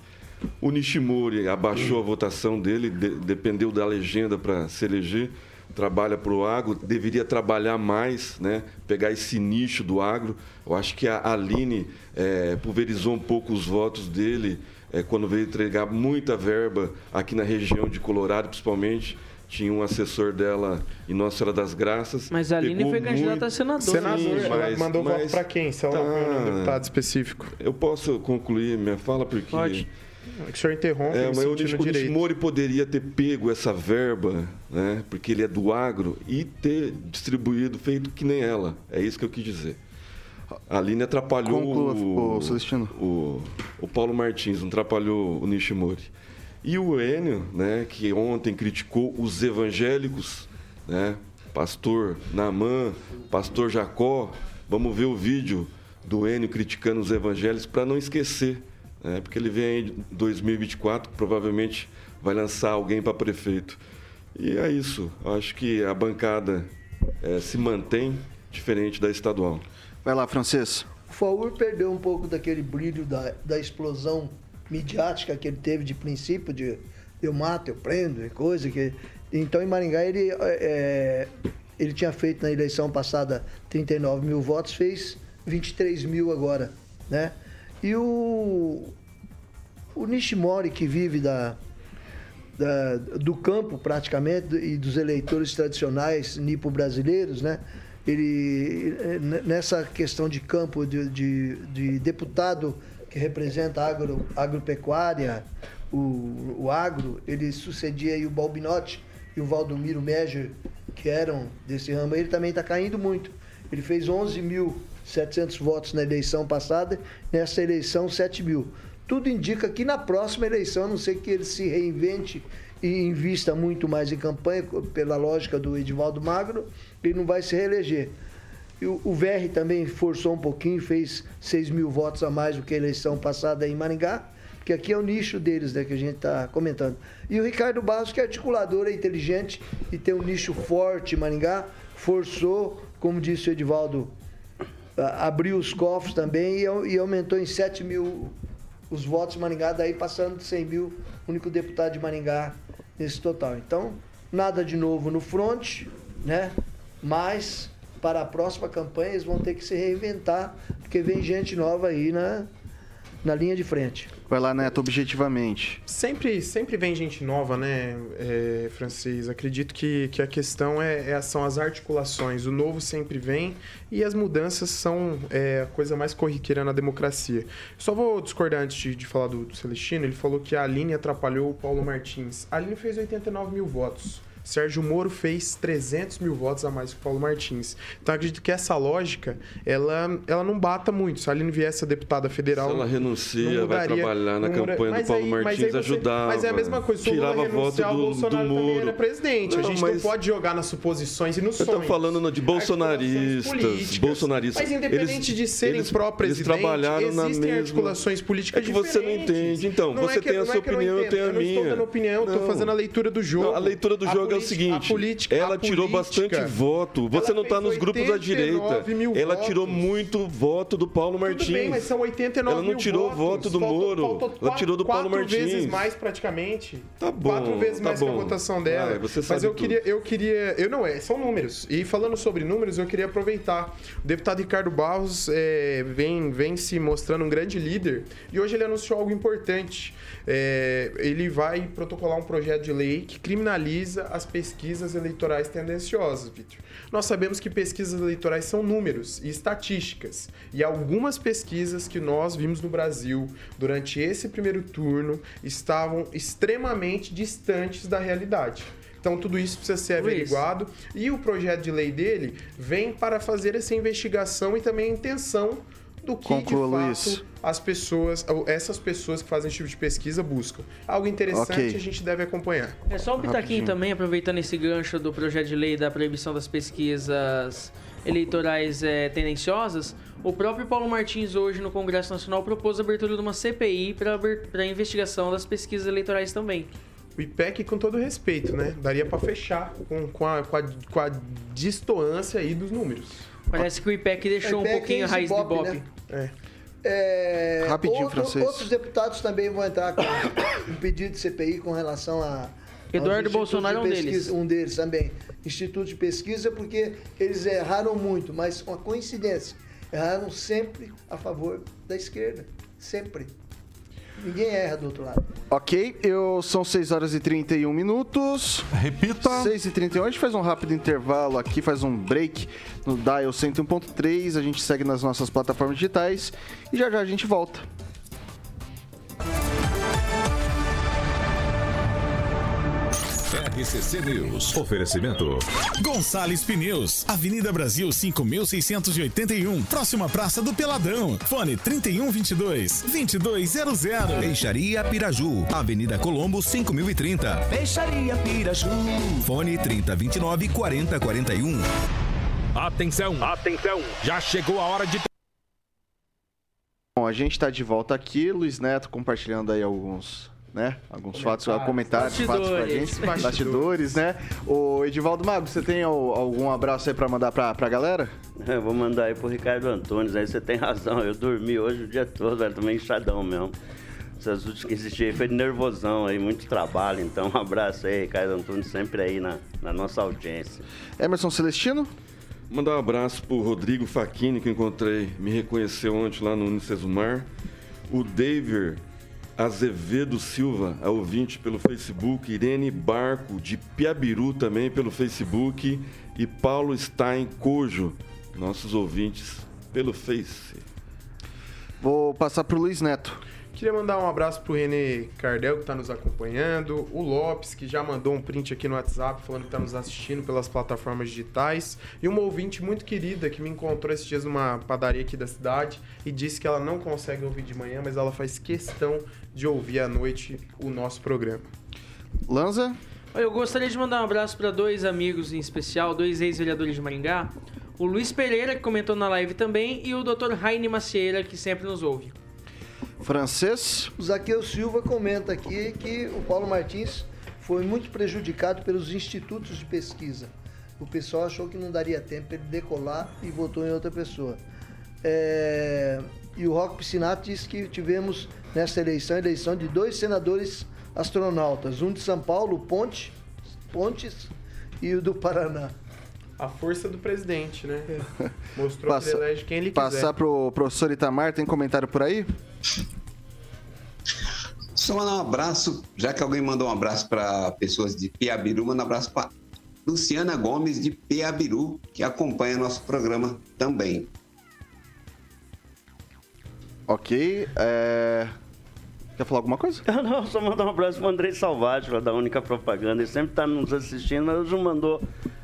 O Nishimori abaixou a votação dele, de, dependeu da legenda para se eleger. Trabalha para o agro, deveria trabalhar mais, né? pegar esse nicho do agro. Eu acho que a Aline é, pulverizou um pouco os votos dele é, quando veio entregar muita verba aqui na região de Colorado, principalmente tinha um assessor dela em Nossa Senhora das Graças. Mas a Aline foi candidata muito... a senador. Senador, Sim, mas, mandou mas, voto para quem? Se ela tá... um deputado específico. Eu posso concluir minha fala porque... Pode. É que o senhor interrompe, é, mas o, o Mori poderia ter pego essa verba, né, porque ele é do agro, e ter distribuído, feito que nem ela. É isso que eu quis dizer. A Aline atrapalhou Conclua, o, o, o, o Paulo Martins, não atrapalhou o Nishimori. E o Enio, né, que ontem criticou os evangélicos, né, pastor Namã, pastor Jacó, vamos ver o vídeo do Enio criticando os evangélicos para não esquecer, né, porque ele vem em 2024, provavelmente vai lançar alguém para prefeito. E é isso, acho que a bancada é, se mantém diferente da estadual. Vai lá, Francês. O Faur perdeu um pouco daquele brilho da, da explosão midiática que ele teve de princípio, de eu mato, eu prendo, e coisa que. Então em Maringá ele, é, é ele tinha feito na eleição passada 39 mil votos, fez 23 mil agora, né? E o, o Nishimori, que vive da, da, do campo praticamente e dos eleitores tradicionais nipo-brasileiros, né? Ele, nessa questão de campo de, de, de deputado que representa a agro, agropecuária, o, o agro, ele sucedia aí o Balbinotti e o Valdomiro Meger, que eram desse ramo, ele também está caindo muito. Ele fez 11.700 votos na eleição passada, nessa eleição 7 mil. Tudo indica que na próxima eleição, a não ser que ele se reinvente e invista muito mais em campanha, pela lógica do Edivaldo Magro, ele não vai se reeleger. O, o VR também forçou um pouquinho, fez 6 mil votos a mais do que a eleição passada em Maringá, que aqui é o nicho deles, né, que a gente está comentando. E o Ricardo Barros, que é articulador, é inteligente e tem um nicho forte em Maringá, forçou, como disse o Edivaldo, abriu os cofres também e, e aumentou em 7 mil os votos em Maringá, daí passando de 100 mil, único deputado de Maringá nesse total. Então, nada de novo no front, né? Mas para a próxima campanha eles vão ter que se reinventar, porque vem gente nova aí na, na linha de frente. Vai lá, Neto, objetivamente. Sempre, sempre vem gente nova, né, é, Francês? Acredito que, que a questão é, é, são as articulações. O novo sempre vem e as mudanças são é, a coisa mais corriqueira na democracia. Só vou discordar antes de, de falar do, do Celestino. Ele falou que a Aline atrapalhou o Paulo Martins. A Aline fez 89 mil votos. Sérgio Moro fez 300 mil votos a mais que o Paulo Martins. Então acredito que essa lógica, ela, ela não bata muito. Se a Aline viesse a deputada federal. Se ela renuncia, vai trabalhar na campanha do Paulo aí, Martins, você, ajudava. Mas é a mesma coisa. Se tirava Lula voto do, o Bolsonaro também era presidente. Não, a gente mas... não pode jogar nas suposições e nos Eu sonhos. tô falando de bolsonaristas, bolsonaristas. Mas independente eles, de serem pró-presidente, eles trabalharam na existem articulações políticas É que você não entende. Então, não você é que, tem a sua é opinião, eu tenho a eu minha. Eu não estou dando opinião, eu estou fazendo a leitura do jogo. Não, a leitura do jogo é o seguinte, política, ela tirou bastante voto. Você não está nos grupos da direita. Ela votos. tirou muito voto do Paulo Martins. Tudo bem, mas são 89 Ela não tirou votos. voto do faltou, Moro. Faltou ela quatro, tirou do Paulo quatro Martins. vezes mais praticamente. Tá bom. Quatro vezes tá mais bom. que a votação dela. Vai, você mas sabe eu tudo. queria, eu queria, eu não é, são números. E falando sobre números, eu queria aproveitar. O deputado Ricardo Barros é, vem, vem se mostrando um grande líder e hoje ele anunciou algo importante. É, ele vai protocolar um projeto de lei que criminaliza as pesquisas eleitorais tendenciosas, Vitor. Nós sabemos que pesquisas eleitorais são números e estatísticas. E algumas pesquisas que nós vimos no Brasil durante esse primeiro turno estavam extremamente distantes da realidade. Então tudo isso precisa ser Luiz. averiguado e o projeto de lei dele vem para fazer essa investigação e também a intenção do que Conclua, de fato Luiz. as pessoas, essas pessoas que fazem esse tipo de pesquisa buscam. Algo interessante Ok. a gente deve acompanhar. É só um pitaquinho também, aproveitando esse gancho do projeto de lei da proibição das pesquisas eleitorais é, tendenciosas. O próprio Paulo Martins, hoje no Congresso Nacional, propôs a abertura de uma CPI para a investigação das pesquisas eleitorais também. O IPEC, com todo respeito, né? Daria para fechar com, com, a, com, a, com a distoância aí dos números. Parece que o IPEC deixou IPEC um pouquinho a raiz do Ibope, né? É. É, Rapidinho, outro- francês. Outros deputados também vão entrar com um pedido de CPI com relação a. Eduardo Bolsonaro é um deles. Um deles também. Instituto de pesquisa, porque eles erraram muito, mas uma coincidência. Erraram sempre a favor da esquerda. Sempre. Ninguém erra do outro lado. Ok, eu, são 6 horas e 31 minutos. Repita. 6 e 31 a gente faz um rápido intervalo aqui, faz um break no Dial 101.3. A gente segue nas nossas plataformas digitais e já já a gente volta. RCC News. Oferecimento. Gonçalves Pneus, Avenida Brasil 5681, próxima Praça do Peladão. Fone 3122 2200. Peixaria Piraju, Avenida Colombo 5030. Peixaria Piraju. Fone 3029 4041. Atenção, atenção, já chegou a hora de. Bom, a gente está de volta aqui, Luiz Neto compartilhando aí alguns, né? Alguns fatos, comentários, fatos pra Bastidores. gente. Bastidores, né? O Edivaldo Mago, você tem al- algum abraço aí pra mandar pra, pra galera? Eu vou mandar aí pro Ricardo Antunes, aí você tem razão. Eu dormi hoje o dia todo, velho, tomei enxadão mesmo. Essas últimas que existiam aí foi de nervosão aí, muito trabalho. Então, um abraço aí, Ricardo Antunes, sempre aí na, na nossa audiência. Emerson Celestino? Mandar um abraço pro Rodrigo Faquini, que eu encontrei, me reconheceu ontem lá no Unicesumar. O David Azevedo Silva, é ouvinte pelo Facebook. Irene Barco, de Piabiru também pelo Facebook. E Paulo Stein Cojo, nossos ouvintes pelo Face. Vou passar pro Luiz Neto. Queria mandar um abraço pro Renê Cardel, que está nos acompanhando, o Lopes, que já mandou um print aqui no WhatsApp falando que está nos assistindo pelas plataformas digitais, e uma ouvinte muito querida que me encontrou esses dias numa padaria aqui da cidade e disse que ela não consegue ouvir de manhã, mas ela faz questão de ouvir à noite o nosso programa. Lanza? Eu gostaria de mandar um abraço para dois amigos em especial, dois ex-vereadores de Maringá. O Luiz Pereira, que comentou na live também, e o Dr. Raine Macieira, que sempre nos ouve. Francês? O Zaqueu Silva comenta aqui que o Paulo Martins foi muito prejudicado pelos institutos de pesquisa. O pessoal achou que não daria tempo para ele decolar e votou em outra pessoa. É, E o Roque Piscinato disse que tivemos nessa eleição a eleição de dois senadores astronautas, um de São Paulo, Ponte, Pontes, e o do Paraná. A força do presidente, né? Mostrou Passa- que ele elege quem ele quiser. Passar pro professor Itamar, tem comentário por aí? Só mandar um abraço, já que alguém mandou um abraço para pessoas de Piabiru, manda um abraço para Luciana Gomes de Piabiru, que acompanha nosso programa também. Ok. É... Quer falar alguma coisa? Não, só mandar um abraço pro Andrei Salvati, lá da Única Propaganda. Ele sempre tá nos assistindo, mas hoje mandou.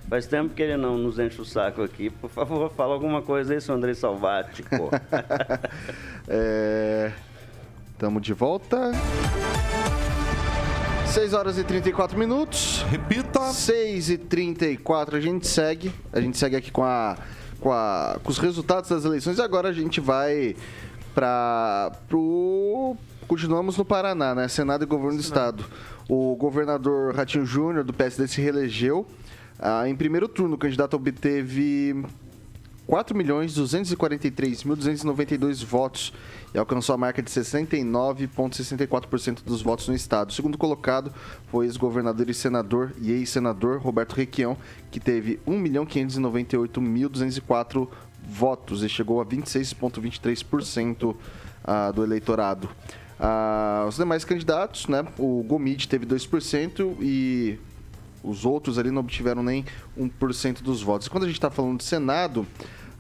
Faz tempo que ele não nos enche o saco aqui. Por favor, fala alguma coisa aí, seu Andrei Salvati, pô. É... Tamo de volta. 6 horas e 34 minutos. Repita. 6 e 34 a gente segue. A gente segue aqui com, a, com, a, com os resultados das eleições. E agora a gente vai para pro continuamos no Paraná, né? Senado e governo do estado. O governador Ratinho Júnior do PSD se reelegeu. Ah, em primeiro turno, o candidato obteve 4.243.292 votos e alcançou a marca de 69,64% dos votos no estado. O segundo colocado foi ex-governador e senador e ex-senador Roberto Requião, que teve 1.598.204 votos e chegou a 26,23% ah, do eleitorado. Ah, os demais candidatos, né? O Gomide teve 2% e os outros ali não obtiveram nem 1% dos votos. Quando a gente está falando de Senado,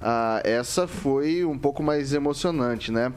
ah, essa foi um pouco mais emocionante, né?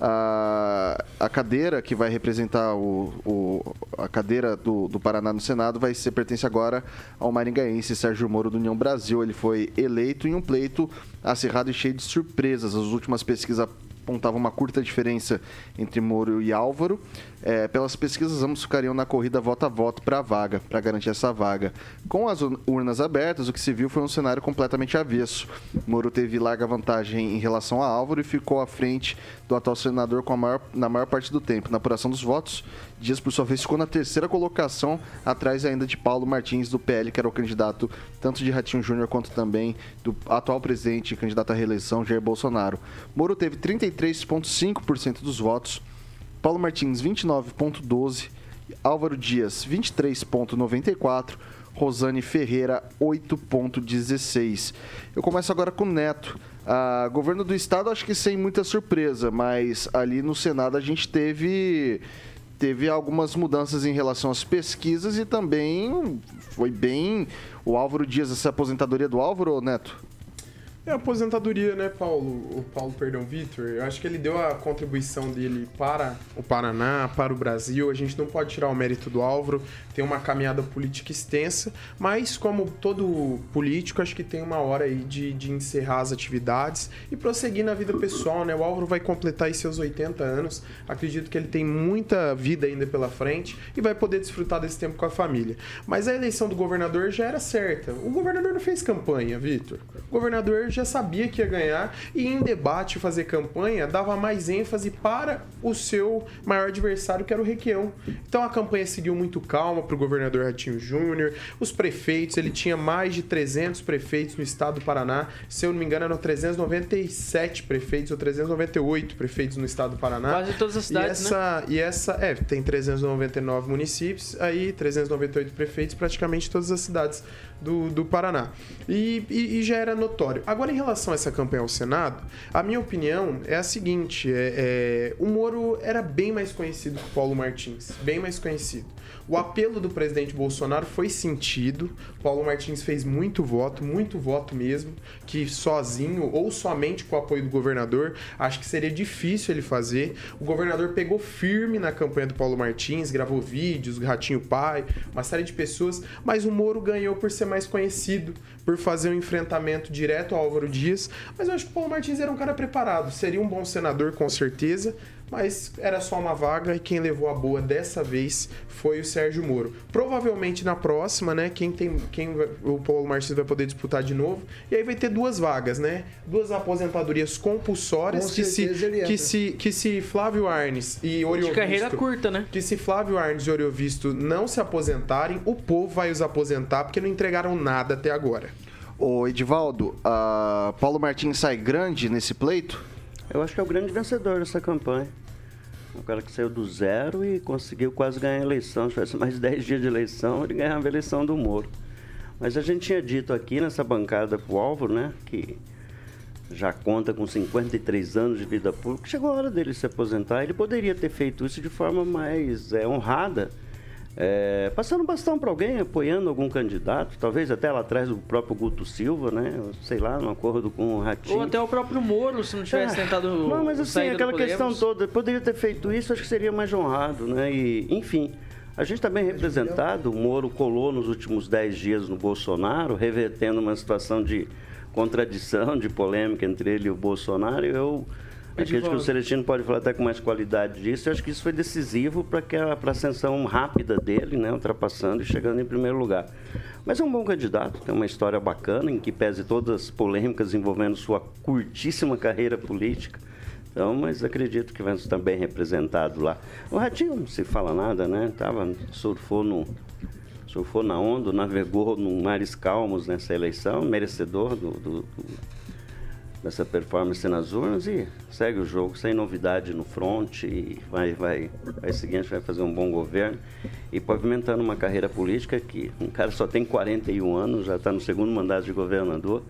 Ah, a cadeira que vai representar o, o- a cadeira do, do Paraná no Senado vai ser pertence agora ao maringaense Sérgio Moro do União Brasil. Ele foi eleito em um pleito acirrado e cheio de surpresas. As últimas pesquisas apontavam uma curta diferença entre Moro e Álvaro. É, pelas pesquisas, ambos ficariam na corrida voto a voto para a vaga, para garantir essa vaga. Com as ur- urnas abertas, o que se viu foi um cenário completamente avesso. Moro teve larga vantagem em relação a Álvaro e ficou à frente do atual senador com a maior, na maior parte do tempo. Na apuração dos votos, Dias, por sua vez, ficou na terceira colocação, atrás ainda de Paulo Martins, do PL, que era o candidato tanto de Ratinho Júnior quanto também do atual presidente candidato à reeleição, Jair Bolsonaro. Moro teve 33,5% dos votos, Paulo Martins 29,12%, Álvaro Dias 23,94%, Rosane Ferreira 8,16%. Eu começo agora com o Neto. Ah, governo do estado, acho que sem muita surpresa, mas ali no Senado a gente teve teve algumas mudanças em relação às pesquisas e também foi bem o Álvaro Dias, essa aposentadoria do Álvaro, Neto? É a aposentadoria, né, Paulo? O Paulo, perdão, Vitor. Eu acho que ele deu a contribuição dele para o Paraná, para o Brasil. A gente não pode tirar o mérito do Álvaro. Tem uma caminhada política extensa, mas como todo político, acho que tem uma hora aí de, de encerrar as atividades e prosseguir na vida pessoal, né? O Álvaro vai completar aí seus 80 anos. Acredito que ele tem muita vida ainda pela frente e vai poder desfrutar desse tempo com a família. Mas a eleição do governador já era certa. O governador não fez campanha, Vitor. O governador já sabia que ia ganhar e em debate fazer campanha dava mais ênfase para o seu maior adversário, que era o Requião. Então a campanha seguiu muito calma para o governador Ratinho Júnior, os prefeitos, ele tinha mais de 300 prefeitos no estado do Paraná, se eu não me engano eram 397 prefeitos ou 398 prefeitos no estado do Paraná. Quase todas as cidades, e né? essa, E essa, é, tem 399 municípios, aí 398 prefeitos, praticamente todas as cidades do, do Paraná. E, e- e já era notório. Agora, em relação a essa campanha ao Senado, a minha opinião é a seguinte: é, é, o Moro era bem mais conhecido que o Paulo Martins, bem mais conhecido. O apelo do presidente Bolsonaro foi sentido. Paulo Martins fez muito voto, muito voto mesmo, que sozinho ou somente com o apoio do governador, acho que seria difícil ele fazer. O governador pegou firme na campanha do Paulo Martins, gravou vídeos, Ratinho Pai, uma série de pessoas, mas o Moro ganhou por ser mais conhecido, por fazer um enfrentamento direto ao Álvaro Dias. Mas eu acho que o Paulo Martins era um cara preparado, seria um bom senador com certeza, mas era só uma vaga e quem levou a boa dessa vez foi o Sérgio Moro. Provavelmente na próxima, né, quem tem quem o Paulo Martins vai poder disputar de novo, e aí vai ter duas vagas, né? Duas aposentadorias compulsórias Com que se, que se que se Flávio Arnes e Oriovisto carreira curta, né? Que se Flávio Arnes e Oriovisto não se aposentarem, o povo vai os aposentar porque não entregaram nada até agora. Ô Edivaldo, ah, Paulo Martins sai grande nesse pleito? Eu acho que é o grande vencedor dessa campanha. O cara que saiu do zero e conseguiu quase ganhar a eleição. Se tivesse mais 10 dias de eleição, ele ganhava a eleição do Moro. Mas a gente tinha dito aqui nessa bancada pro Álvaro, né, que já conta com 53 anos de vida pública, chegou a hora dele se aposentar. Ele poderia ter feito isso de forma mais é, honrada, é, passando bastão para alguém, apoiando algum candidato, talvez até lá atrás do próprio Guto Silva, né? Sei lá, no acordo com o Ratinho. Ou até o próprio Moro, se não tivesse É. tentado Não, mas assim, aquela questão toda, poderia ter feito isso, acho que seria mais honrado, né? E, enfim, a gente está bem representado, o Moro colou nos últimos 10 dias no Bolsonaro, revertendo uma situação de contradição, de polêmica entre ele e o Bolsonaro. Eu acredito que o. Celestino pode falar até com mais qualidade disso. Eu acho que isso foi decisivo para a ascensão rápida dele, né? Ultrapassando e chegando em primeiro lugar. Mas é um bom candidato, tem uma história bacana, em que pese todas as polêmicas envolvendo sua curtíssima carreira política. Então, mas acredito que vai estar bem representado lá. O Ratinho não se fala nada, né? Tava, surfou no, surfou na onda, navegou num mares calmos nessa eleição, merecedor do, do- do- dessa performance nas urnas e segue o jogo sem novidade no front e vai, vai, vai seguinte, vai fazer um bom governo e pavimentando uma carreira política que um cara só tem 41 anos, já está no segundo mandato de governador,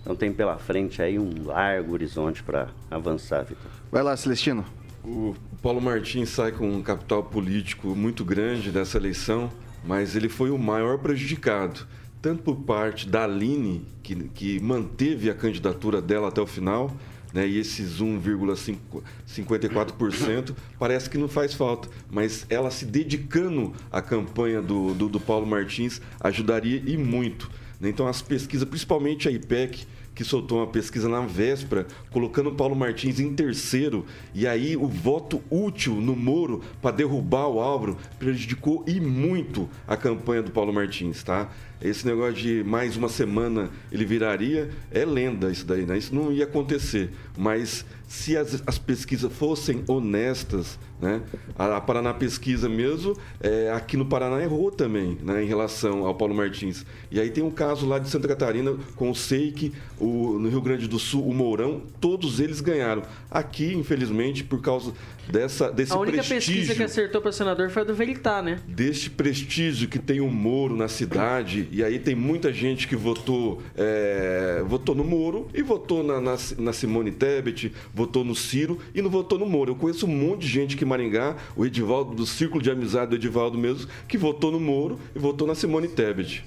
então tem pela frente aí um largo horizonte para avançar, Vitor. Vai lá, Celestino. O Paulo Martins sai com um capital político muito grande dessa eleição, mas ele foi o maior prejudicado, tanto por parte da Aline, que, que manteve a candidatura dela até o final, né, e esses 1,54% parece que não faz falta, mas ela se dedicando à campanha do, do, do Paulo Martins ajudaria e muito. né? Então, as pesquisas, principalmente a IPEC, que soltou uma pesquisa na véspera, colocando Paulo Martins em terceiro, e aí o voto útil no Moro para derrubar o Álvaro prejudicou e muito a campanha do Paulo Martins, tá? Esse negócio de mais uma semana ele viraria é lenda isso daí, né? Isso não ia acontecer. Mas se as, as pesquisas fossem honestas, né? A, a Paraná Pesquisa mesmo, é, aqui no Paraná errou também, né? Em relação ao Paulo Martins. E aí tem um caso lá de Santa Catarina com o Seik, o, no Rio Grande do Sul, o Mourão, todos eles ganharam. Aqui, infelizmente, por causa dessa, desse A única prestígio pesquisa que acertou para senador foi a do Veritá, né? deste prestígio que tem o Moro na cidade, e aí tem muita gente que votou, é, votou no Moro e votou na, na, na Simone Tebet, votou no Ciro e não votou no Moro. Eu conheço um monte de gente aqui em Maringá, o Edivaldo, do círculo de amizade do Edivaldo mesmo, que votou no Moro e votou na Simone Tebet.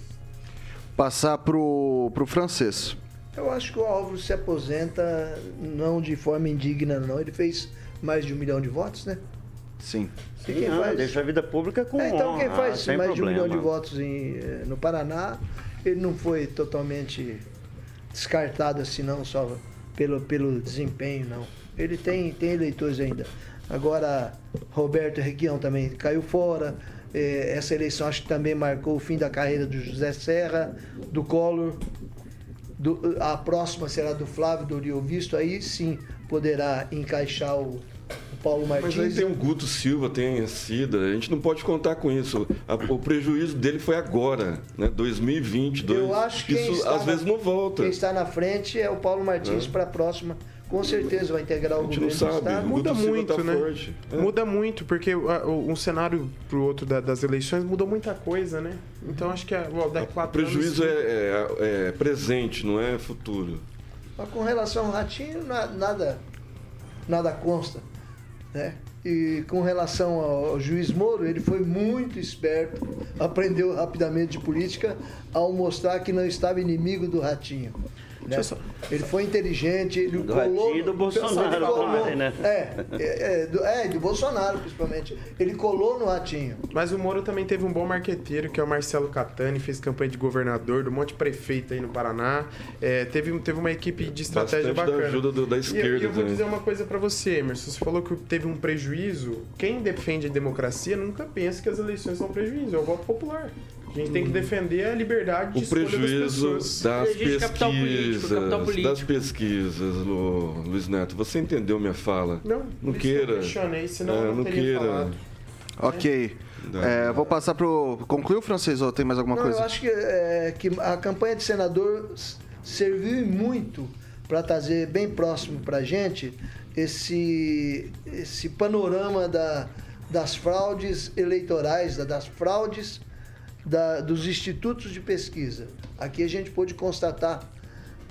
Passar pro, pro francês. Eu acho que o Álvaro se aposenta não de forma indigna, não. Ele fez mais de um milhão de votos, né? Sim. E quem Não, faz- deixa a vida pública com É, então, quem faz mais de um problema. milhão de votos em, eh, no Paraná, ele não foi totalmente descartado assim, não, só pelo, pelo desempenho, não. Ele tem, tem eleitores ainda. Agora, Roberto Requião também caiu fora. Eh, essa eleição acho que também marcou o fim da carreira do José Serra, do Collor. Do- a próxima será do Flávio do Rio Visto, aí sim poderá encaixar o, o Paulo Martins. Mas aí tem o Guto Silva, tem a Cida, a gente não pode contar com isso. A- o prejuízo dele foi agora, né? 2020. dois- Eu acho que quem isso está às na- vezes não volta. Quem está na frente é o Paulo Martins É. para a próxima. Com certeza vai integrar o A gente governo não do sabe. Estado. O Muda Guto Silva muito, tá né? forte. É. Muda muito, porque o- um cenário pro outro da- das eleições mudou muita coisa, né? Então acho que a- ó, daqui O quatro prejuízo anos, é, é- é presente, não é futuro. Mas com relação ao Ratinho, na- nada, nada consta. Né? E com relação ao juiz Moro, ele foi muito esperto, aprendeu rapidamente de política ao mostrar que não estava inimigo do Ratinho. Né? Ele foi inteligente, ele Do colou. E do Bolsonaro ele colou- também, né? É, é, é, do, é, do Bolsonaro principalmente. Ele colou no Ratinho. Mas o Moro também teve um bom marqueteiro, que é o Marcelo Catani, fez campanha de governador, do monte de prefeito aí no Paraná. É, teve, teve uma equipe de estratégia Bastante da bacana. ajuda do- da E eu- esquerda E eu, vou dizer uma coisa pra você, Emerson. Você falou que teve um prejuízo. Quem defende a democracia nunca pensa que as eleições são prejuízo. É o voto popular. A gente tem que defender a liberdade de O das prejuízo pessoas. das Existe capital político, pesquisas, político. das pesquisas, Lu- Luiz Neto. Você entendeu minha fala? Não, não queira. eu questionei, senão É, eu não teria queira. falado. Ok. Dá. É, vou passar pro. Concluiu, francês, ou tem mais alguma Não, coisa? eu acho que, é, que a campanha de senador serviu muito para trazer bem próximo para a gente esse, esse panorama da, das fraudes eleitorais, da- das fraudes da- dos institutos de pesquisa. Aqui a gente pôde constatar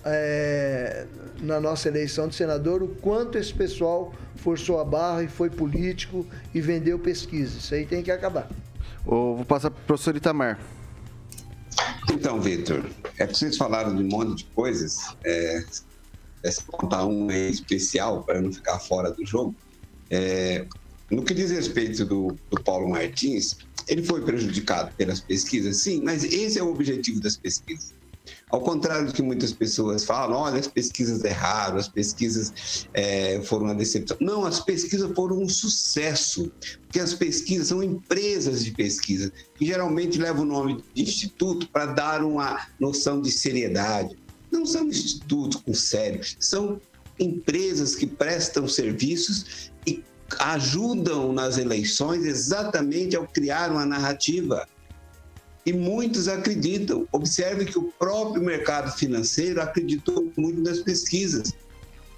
é, na nossa eleição de senador o quanto esse pessoal forçou a barra e foi político e vendeu pesquisa. Isso aí tem que acabar. Ou vou passar para o professor Itamar. Então, Vitor, é que vocês falaram de um monte de coisas. É, é contar um em especial para não ficar fora do jogo. É, no que diz respeito do, do Paulo Martins, ele foi prejudicado pelas pesquisas, sim, mas esse é o objetivo das pesquisas. Ao contrário do que muitas pessoas falam, olha, as pesquisas erraram, as pesquisas é, foram uma decepção. Não, as pesquisas foram um sucesso, porque as pesquisas são empresas de pesquisa, que geralmente levam o nome de instituto para dar uma noção de seriedade. Não são institutos com sério, são empresas que prestam serviços e ajudam nas eleições exatamente ao criar uma narrativa e muitos acreditam. Observe que o próprio mercado financeiro acreditou muito nas pesquisas.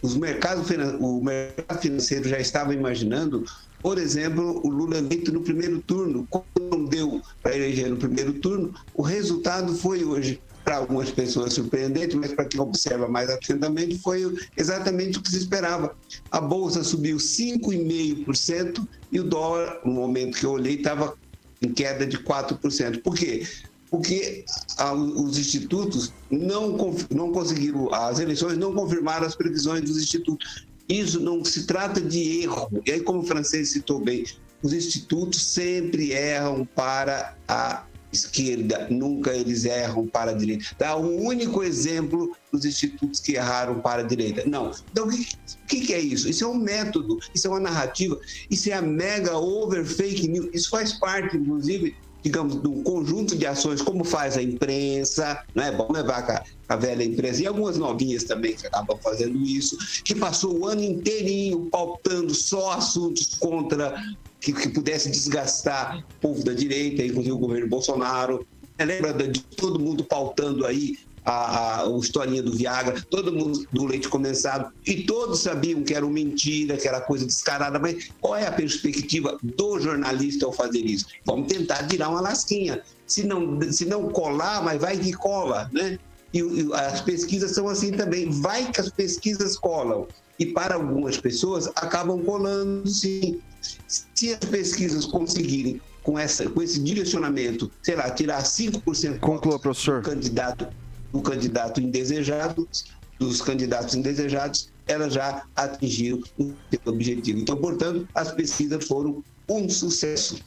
Os mercados, o mercado financeiro já estava imaginando, por exemplo, o Lula eleito no primeiro turno. Quando não deu para eleger no primeiro turno, o resultado foi hoje para algumas pessoas surpreendente, mas para quem observa mais atentamente foi exatamente o que se esperava. A bolsa subiu 5,5% e o dólar, no momento que eu olhei, estava em queda de 4%. Por quê? Porque os institutos não, não conseguiram, as eleições não confirmaram as previsões dos institutos. Isso não se trata de erro. E aí, como o francês citou bem, os institutos sempre erram para a esquerda, nunca eles erram para a direita. Dá um único exemplo dos institutos que erraram para a direita. Não. Então, o que, que, é isso? Isso é um método, isso é uma narrativa, isso é a mega over fake news. Isso faz parte, inclusive, digamos, de um conjunto de ações, como faz a imprensa, não é bom levar a, a velha imprensa, e algumas novinhas também que acabam fazendo isso, que passou o ano inteirinho pautando só assuntos contra que, que pudesse desgastar o povo da direita, inclusive o governo Bolsonaro. Lembra de todo mundo pautando aí a, a, a historinha do Viagra, todo mundo do leite condensado, e todos sabiam que era uma mentira, que era coisa descarada, mas qual é a perspectiva do jornalista ao fazer isso? Vamos tentar tirar uma lasquinha. Se não, se não colar, mas vai que cola, né? E, e as pesquisas são assim também. Vai que as pesquisas colam. E para algumas pessoas acabam colando sim. Se as pesquisas conseguirem, com, essa, com esse direcionamento, sei lá, tirar 5% Conclua, professor. do candidato, do candidato indesejado, dos candidatos indesejados, elas já atingiram o seu objetivo. Então, portanto, as pesquisas foram um sucesso.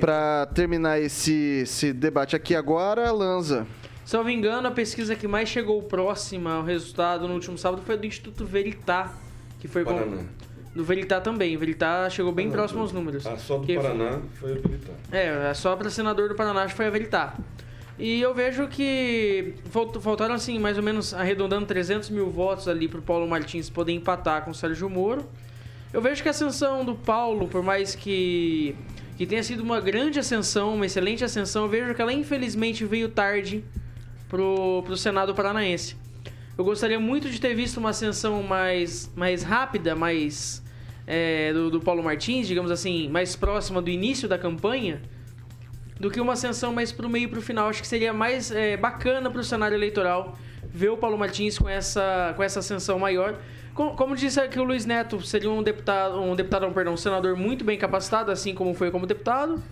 Para terminar esse, esse debate aqui agora, Lanza. Se eu não me engano, a pesquisa que mais chegou próxima ao resultado no último sábado foi do Instituto Veritar, que foi com, do Veritá também. O Veritá chegou bem Paraná, próximo aos números. A só do Paraná foi a Veritá. É, a só para senador do Paraná foi a Veritá. E eu vejo que faltaram, assim, mais ou menos arredondando 300 mil votos ali para o Paulo Martins poder empatar com o Sérgio Moro. Eu vejo que a ascensão do Paulo, por mais que, que tenha sido uma grande ascensão, uma excelente ascensão, eu vejo que ela infelizmente veio tarde pro, pro Senado Paranaense. Eu gostaria muito de ter visto uma ascensão mais, mais rápida, mais é, do, do Paulo Martins, digamos assim, mais próxima do início da campanha, do que uma ascensão mais pro meio e pro final. Acho que seria mais é, bacana pro cenário eleitoral ver o Paulo Martins com essa, com essa ascensão maior. Como, como disse aqui o Luiz Neto, seria um deputado, um deputado, perdão, um senador muito bem capacitado, assim como foi como deputado.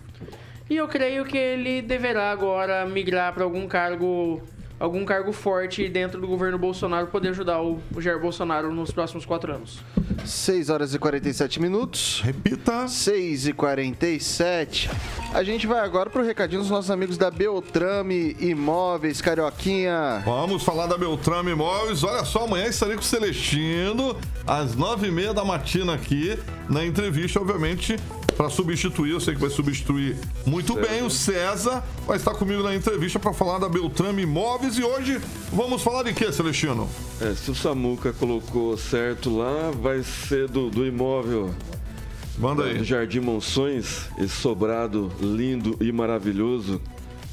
E eu creio que ele deverá agora migrar para algum cargo algum cargo forte dentro do governo Bolsonaro poder ajudar o, o Jair Bolsonaro nos próximos quatro anos. 6 horas e 47 minutos. Repita. 6 e 47. A gente vai agora pro recadinho dos nossos amigos da Beltrame Imóveis, Carioquinha. Vamos falar da Beltrame Imóveis. Olha só, amanhã estarei com o Celestino às nove e meia da matina aqui na entrevista, obviamente, para substituir. Eu sei que vai substituir muito César. bem o César. Vai estar comigo na entrevista para falar da Beltrame Imóveis. E hoje vamos falar de quê, Celestino? É, se o Samuca colocou certo lá, vai ser do, imóvel. Manda aí. Do Jardim Monções, esse sobrado lindo e maravilhoso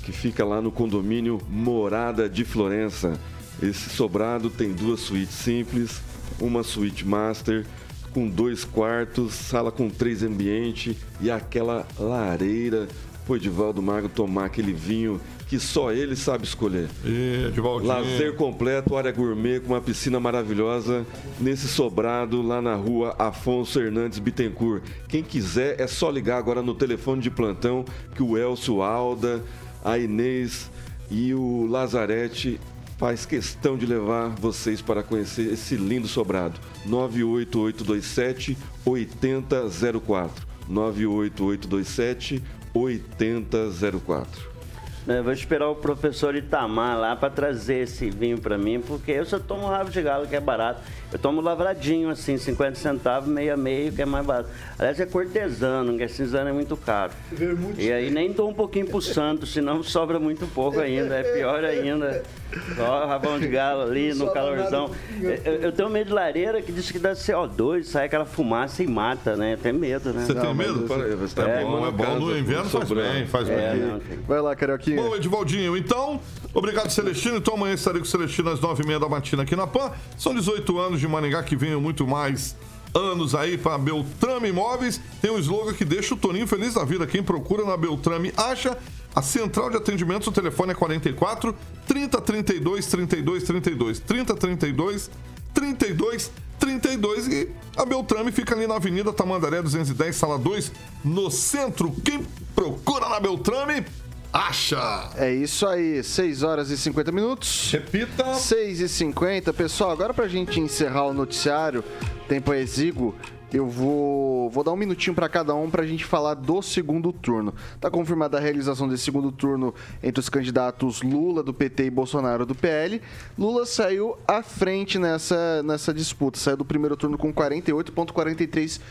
que fica lá no condomínio Morada de Florença. Esse sobrado tem duas suítes simples, uma suíte master com dois quartos, sala com três ambientes e aquela lareira pro Edivaldo Magro tomar aquele vinho que só ele sabe escolher. E. Lazer completo, área gourmet com uma piscina maravilhosa nesse sobrado lá na rua Afonso Hernandes Bittencourt. Quem quiser é só ligar agora no telefone de plantão que o Elcio Alda, a Inês e o Lazarete faz questão de levar vocês para conhecer esse lindo sobrado. 98827 8004. 98827 8004. Eu vou esperar o professor Itamar lá para trazer esse vinho para mim, porque eu só tomo rabo de galo, que é barato. Eu tomo lavradinho, assim, 50 centavos, meio a meio, que é mais barato. Aliás, é cortesano, que é cinzano é muito caro. E aí nem dou um pouquinho pro santo, senão sobra muito pouco ainda. É pior ainda. Só rabão de galo ali no calorzão. Eu, eu tenho medo de lareira que diz que dá CO2, sai aquela fumaça e mata, né? Tem medo, né? Você tem medo? Você tá É bom bom, na é bom. No inverno faz bem, faz É, bem. não, tem- Vai lá, Carioquinha. Bom, Edivaldinho, então, obrigado, Celestino. Então amanhã estarei com o Celestino às nove e meia da matina aqui na PAN. São 18 anos de Maringá que venham muito mais anos aí para Beltrame Imóveis. Tem um slogan que deixa o Toninho feliz da vida. Quem procura na Beltrame acha. A central de atendimento, o telefone é 44 30 32 32 32 30 32 32 32 e a Beltrame fica ali na Avenida Tamandaré 210, sala 2, no centro. Quem procura na Beltrame acha. É isso aí, 6 horas e 50 minutos. Repita. 6 e 50 Pessoal, agora pra gente encerrar o noticiário, tempo é exíguo, eu vou, vou dar um minutinho pra cada um pra gente falar do segundo turno. Tá confirmada a realização desse segundo turno entre os candidatos Lula do PT e Bolsonaro do PL. Lula saiu à frente nessa, nessa disputa, saiu do primeiro turno com 48,43%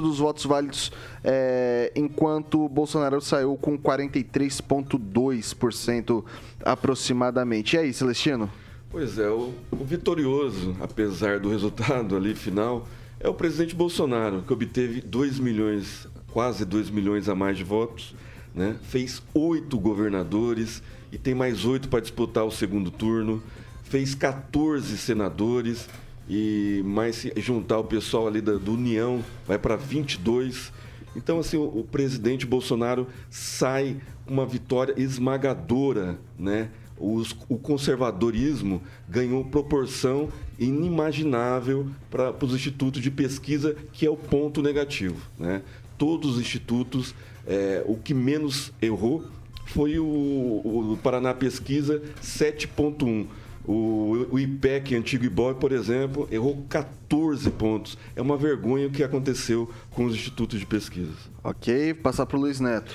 dos votos válidos, é, enquanto Bolsonaro saiu com 43,2% aproximadamente. E aí, Celestino? Pois é, o, o vitorioso, apesar do resultado ali final, é o presidente Bolsonaro, que obteve 2 milhões, quase 2 milhões a mais de votos, né? fez oito governadores e tem mais oito para disputar o segundo turno, fez 14 senadores e mais se juntar o pessoal ali da, do União, vai para 22. Então, assim, o, o presidente Bolsonaro sai com uma vitória esmagadora, né? Os- o conservadorismo ganhou proporção inimaginável para os institutos de pesquisa, que é o ponto negativo. Né? Todos os institutos, é, o que menos errou foi o, o Paraná Pesquisa 7.1. O, o IPEC, antigo IBOE, por exemplo, errou 14 pontos. É uma vergonha o que aconteceu com os institutos de pesquisa. Ok, passar pro Luiz Neto.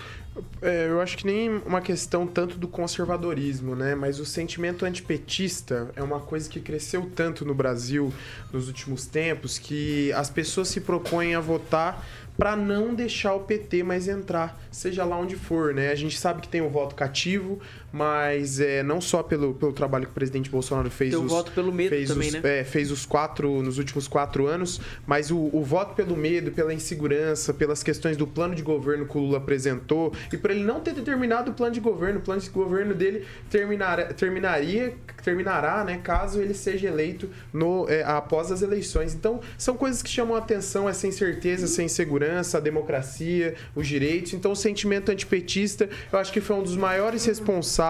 É, eu acho que nem uma questão tanto do conservadorismo, né? Mas o sentimento antipetista é uma coisa que cresceu tanto no Brasil nos últimos tempos que as pessoas se propõem a votar para não deixar o PT mais entrar, seja lá onde for, né? A gente sabe que tem o voto cativo, mas é, não só pelo, pelo trabalho que o presidente Bolsonaro fez Tem o os, voto pelo medo fez também, os- né? é, fez os quatro nos últimos quatro anos, mas o, o voto pelo medo, pela insegurança, pelas questões do plano de governo que o Lula apresentou e por ele não ter determinado o plano de governo, o plano de governo dele terminar, terminaria, terminará, né, caso ele seja eleito no, é, após as eleições. Então são coisas que chamam a atenção, essa incerteza, essa insegurança, a democracia, os direitos. Então o sentimento antipetista, eu acho que foi um dos maiores responsáveis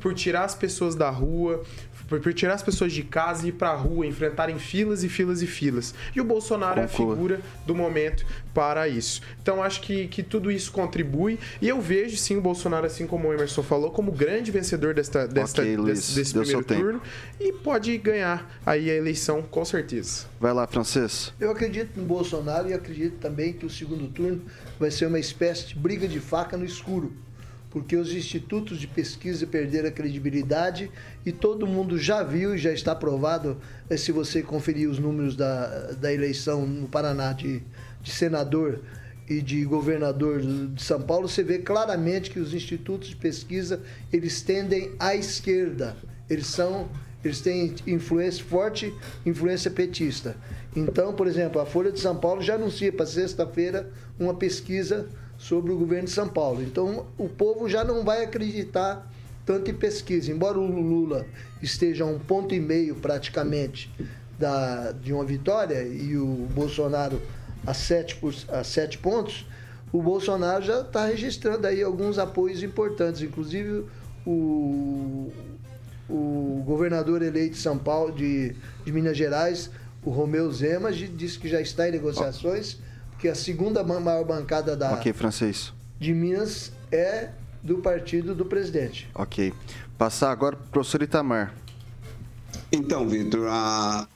por tirar as pessoas da rua, por, por tirar as pessoas de casa e ir pra rua, enfrentarem filas e filas e filas. E o Bolsonaro é a figura do momento para isso. Então acho que, que tudo isso contribui e eu vejo sim o Bolsonaro, assim como o Emerson falou, como grande vencedor desta, desta, Ok, Luiz, desse, desse primeiro turno e pode ganhar aí a eleição com certeza. Vai lá, Francês. Eu acredito no Bolsonaro e acredito também que o segundo turno vai ser uma espécie de briga de faca no escuro, porque os institutos de pesquisa perderam a credibilidade e todo mundo já viu e já está provado, eh, se você conferir os números da, da eleição no Paraná de, de senador e de governador de São Paulo, você vê claramente que os institutos de pesquisa eles tendem à esquerda. Eles são eles têm influência forte, influência petista. Então, por exemplo, a Folha de São Paulo já anuncia para sexta-feira uma pesquisa sobre o governo de São Paulo. Então, o povo já não vai acreditar tanto em pesquisa. Embora o Lula esteja a um ponto e meio praticamente da, de uma vitória e o Bolsonaro a sete, a sete pontos, o Bolsonaro já está registrando aí alguns apoios importantes, inclusive o, o governador eleito de São Paulo, de, de Minas Gerais, o Romeu Zema, disse que já está em negociações, porque a segunda ma- maior bancada da, Ok, francês. de Minas é do partido do presidente. Ok. Passar agora pro professor Itamar. Então, Vitor, a-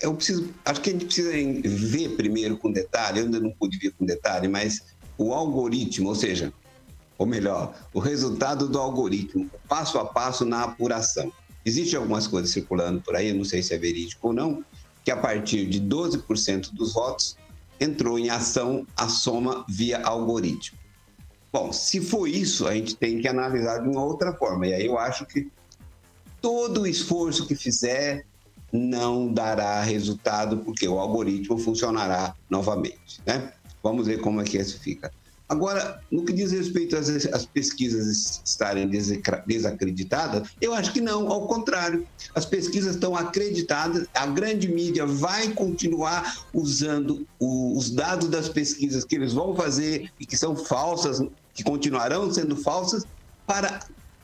eu preciso, acho que a gente precisa ver primeiro com detalhe, eu ainda não pude ver com detalhe, mas o algoritmo, ou seja, ou melhor, o resultado do algoritmo, passo a passo na apuração. Existem algumas coisas circulando por aí, eu não sei se é verídico ou não, que a partir de 12% dos votos entrou em ação a soma via algoritmo. Bom, se for isso, a gente tem que analisar de uma outra forma. E aí eu acho que todo o esforço que fizer não dará resultado, porque o algoritmo funcionará novamente. Né? Vamos ver como é que isso fica. Agora, no que diz respeito às, às pesquisas estarem desacreditadas, eu acho que não, ao contrário. As pesquisas estão acreditadas, a grande mídia vai continuar usando o- os dados das pesquisas que eles vão fazer e que são falsas, que continuarão sendo falsas, para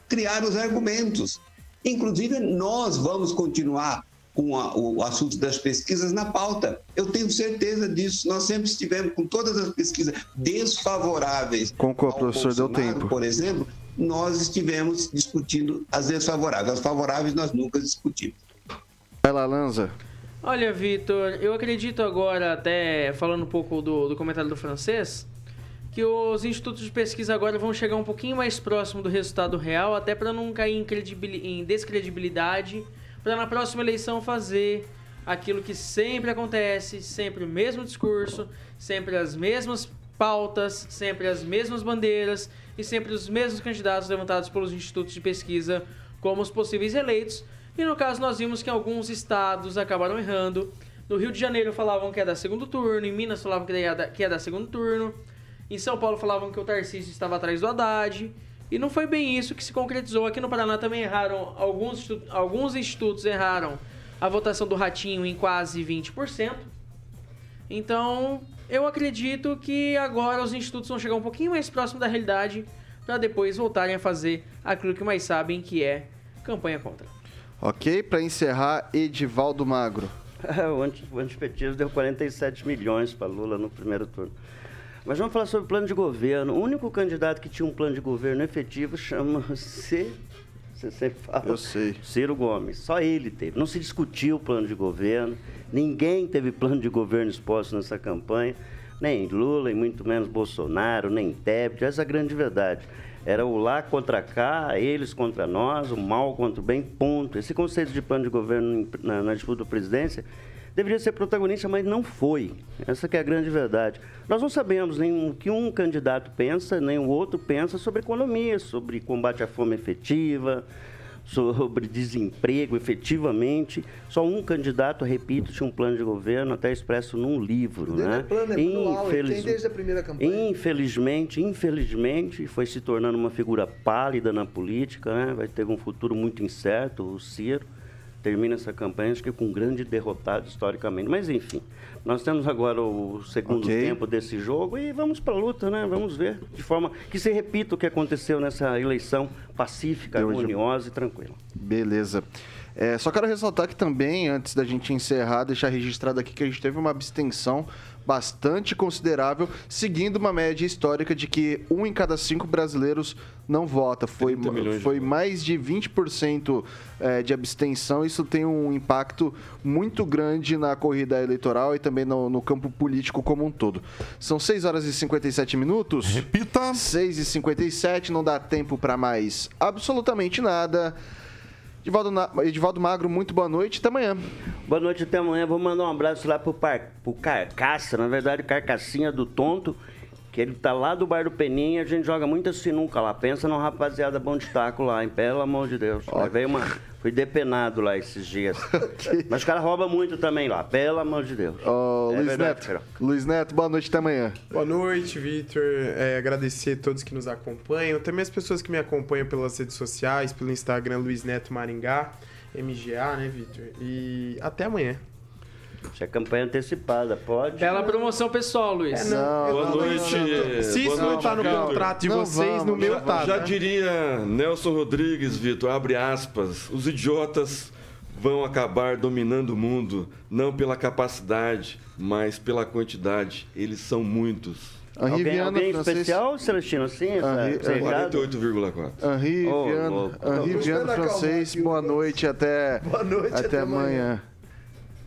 criar os argumentos. Inclusive, nós vamos continuar com a- o assunto das pesquisas na pauta. Eu tenho certeza disso. Nós sempre estivemos com todas as pesquisas desfavoráveis. Concordo, professor, deu tempo. Por exemplo, nós estivemos discutindo as desfavoráveis. As favoráveis nós nunca discutimos. Vai lá, Lanza. Olha, Vitor, eu acredito agora, até falando um pouco do, do comentário do francês, que os institutos de pesquisa agora vão chegar um pouquinho mais próximo do resultado real, até para não cair em, em descredibilidade, para na próxima eleição fazer aquilo que sempre acontece, sempre o mesmo discurso, sempre as mesmas pautas, sempre as mesmas bandeiras e sempre os mesmos candidatos levantados pelos institutos de pesquisa como os possíveis eleitos. E no caso nós vimos que alguns estados acabaram errando. No Rio de Janeiro falavam que ia dar segundo turno, em Minas falavam que ia dar, que ia dar segundo turno, em São Paulo falavam que o Tarcísio estava atrás do Haddad. E não foi bem isso que se concretizou. Aqui no Paraná também erraram, alguns, alguns institutos erraram a votação do Ratinho em quase 20%. Então, eu acredito que agora os institutos vão chegar um pouquinho mais próximo da realidade para depois voltarem a fazer aquilo que mais sabem, que é campanha contra. Ok, para encerrar, Edivaldo Magro. o antipetismo deu 47 milhões para Lula no primeiro turno. Mas vamos falar sobre plano de governo. O único candidato que tinha um plano de governo efetivo chama-se. Você sempre fala. Eu sei. Ciro Gomes. Só ele teve. Não se discutiu o plano de governo. Ninguém teve plano de governo exposto nessa campanha. Nem Lula, e muito menos Bolsonaro, nem Tebet. Essa é a grande verdade. Era o lá contra cá, eles contra nós, o mal contra o bem, ponto. Esse conceito de plano de governo na, na disputa da presidência deveria ser protagonista, mas não foi. Essa que é a grande verdade. Nós não sabemos nem o que um candidato pensa, nem o outro pensa sobre economia, sobre combate à fome efetiva, sobre desemprego efetivamente. Só um candidato, repito, tinha um plano de governo até expresso num livro. Não Né? é plano, é Infeliz- desde a primeira campanha. Infelizmente, infelizmente, foi se tornando uma figura pálida na política, né? vai ter um futuro muito incerto, o Ciro. Termina essa campanha, acho que com um grande derrotado historicamente. Mas, enfim, nós temos agora o segundo Ok. tempo desse jogo e vamos para a luta, né? Vamos ver de forma que se repita o que aconteceu nessa eleição pacífica, harmoniosa e tranquila. Beleza. É, só quero ressaltar que também, antes da gente encerrar, deixar registrado aqui que a gente teve uma abstenção bastante considerável, seguindo uma média histórica de que um em cada cinco brasileiros não vota. Foi, 30 milhões de foi mais de 20% é, de abstenção. Isso tem um impacto muito grande na corrida eleitoral e também no, no campo político como um todo. São 6 horas e 57 minutos. Repita. 6 e 57 não dá tempo para mais absolutamente nada. Edivaldo, Edivaldo Magro, muito boa noite. Até amanhã. Boa noite, até amanhã. Vou mandar um abraço lá pro, par, pro Carcaça, na verdade, Carcassinha do Tonto, que ele tá lá do bar do Peninha, a gente joga muita sinuca lá. Pensa num rapaziada bom de taco lá, hein? Pelo amor de Deus. Mas veio uma... Fui depenado lá esses dias. Mas os caras roubam muito também lá, pelo amor de Deus. Ó, É Luiz verdade, Neto. Luiz Neto, boa noite. Até amanhã. Boa noite, Vitor. É, agradecer a todos que nos acompanham, também as pessoas que me acompanham pelas redes sociais, pelo Instagram Luiz Neto Maringá, MGA, né, Vitor? E até amanhã. Isso é campanha antecipada, pode. Bela promoção pessoal, Luiz. É, não, Boa noite. Se isso boa não tá no contrato de vocês, no meu tá. Já né? diria Nelson Rodrigues, Vitor, abre aspas, os idiotas vão acabar dominando o mundo, não pela capacidade, mas pela quantidade. Eles são muitos. Henri Alguém, Viana, alguém francês. especial, Celestino, assim? Recado? 48,4. Henri Viana, louco. Henri Viana francês, boa noite até, Boa noite, até, até amanhã.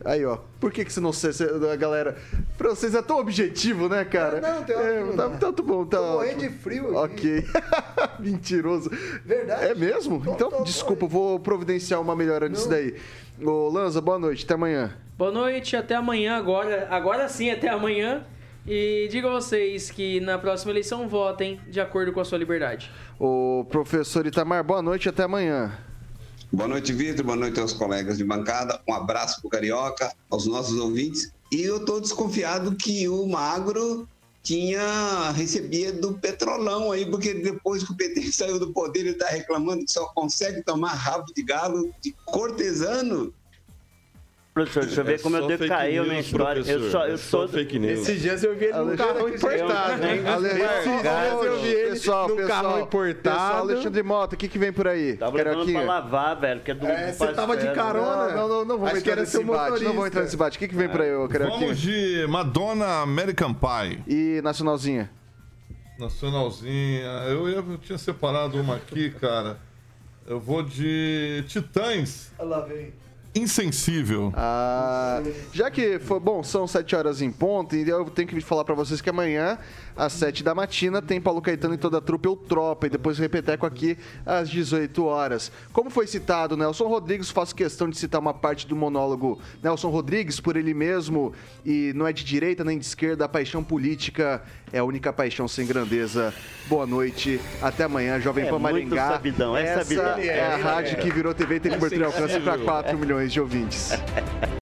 Aí, ó. Por que, que você não se, se- a galera. Francês é tão objetivo, né, cara? Não, não, tem é, ótimo, tá, tá bom, tá. Tô morrendo de frio aqui. Ok. Mentiroso. Verdade. É mesmo? Tô- então, tô- tô desculpa, eu vou providenciar uma melhora nisso daí. Ô, Lanza, boa noite, até amanhã. Boa noite, até amanhã agora. Agora sim, até amanhã. E digo a vocês que na próxima eleição votem de acordo com a sua liberdade. Ô, professor Itamar, boa noite, até amanhã. Boa noite, Vitor. Boa noite aos colegas de bancada. Um abraço pro Carioca, aos nossos ouvintes. E eu tô desconfiado que o Magro tinha recebia do petrolão aí, porque depois que o PT saiu do poder, ele tá reclamando que só consegue tomar rabo de galo de cortesano. Professor, deixa eu ver É como eu só devo fake cair a minha news, história. Eu só, eu É só sou. fake news. Esses dias eu vi ele num carro importado, hein? Esses dias eu vi ele pessoal, num pessoal, carro Pessoal, importado. Alexandre Mota, o que, que vem por aí? Tava levando pra lavar, velho, que é do É, você tava de Ferro. carona. Não, não, não, que entrar nesse seu embate. Não motorista. entrar nesse embate. O que, que vem por aí? Vamos de Madonna American Pie. E Nacionalzinha? Nacionalzinha. Eu, ia- eu tinha separado uma aqui, cara. Eu vou de Titãs. Olha lá, vem. Insensível. Ah, já que foi bom, são 7 horas em ponto, e eu tenho que falar pra vocês que amanhã, às 7 da matina, tem Paulo Caetano e toda a trupe ou tropa, e depois o Repeteco aqui às 18 horas. Como foi citado Nelson Rodrigues, faço questão de citar uma parte do monólogo Nelson Rodrigues por ele mesmo, e não é de direita nem de esquerda, a paixão política é a única paixão sem grandeza. Boa noite, até amanhã, Jovem É Pan Maringá. sabidão, é Essa sabidão. é a rádio que virou TV e tem cobertura alcance para 4 milhões de ouvintes.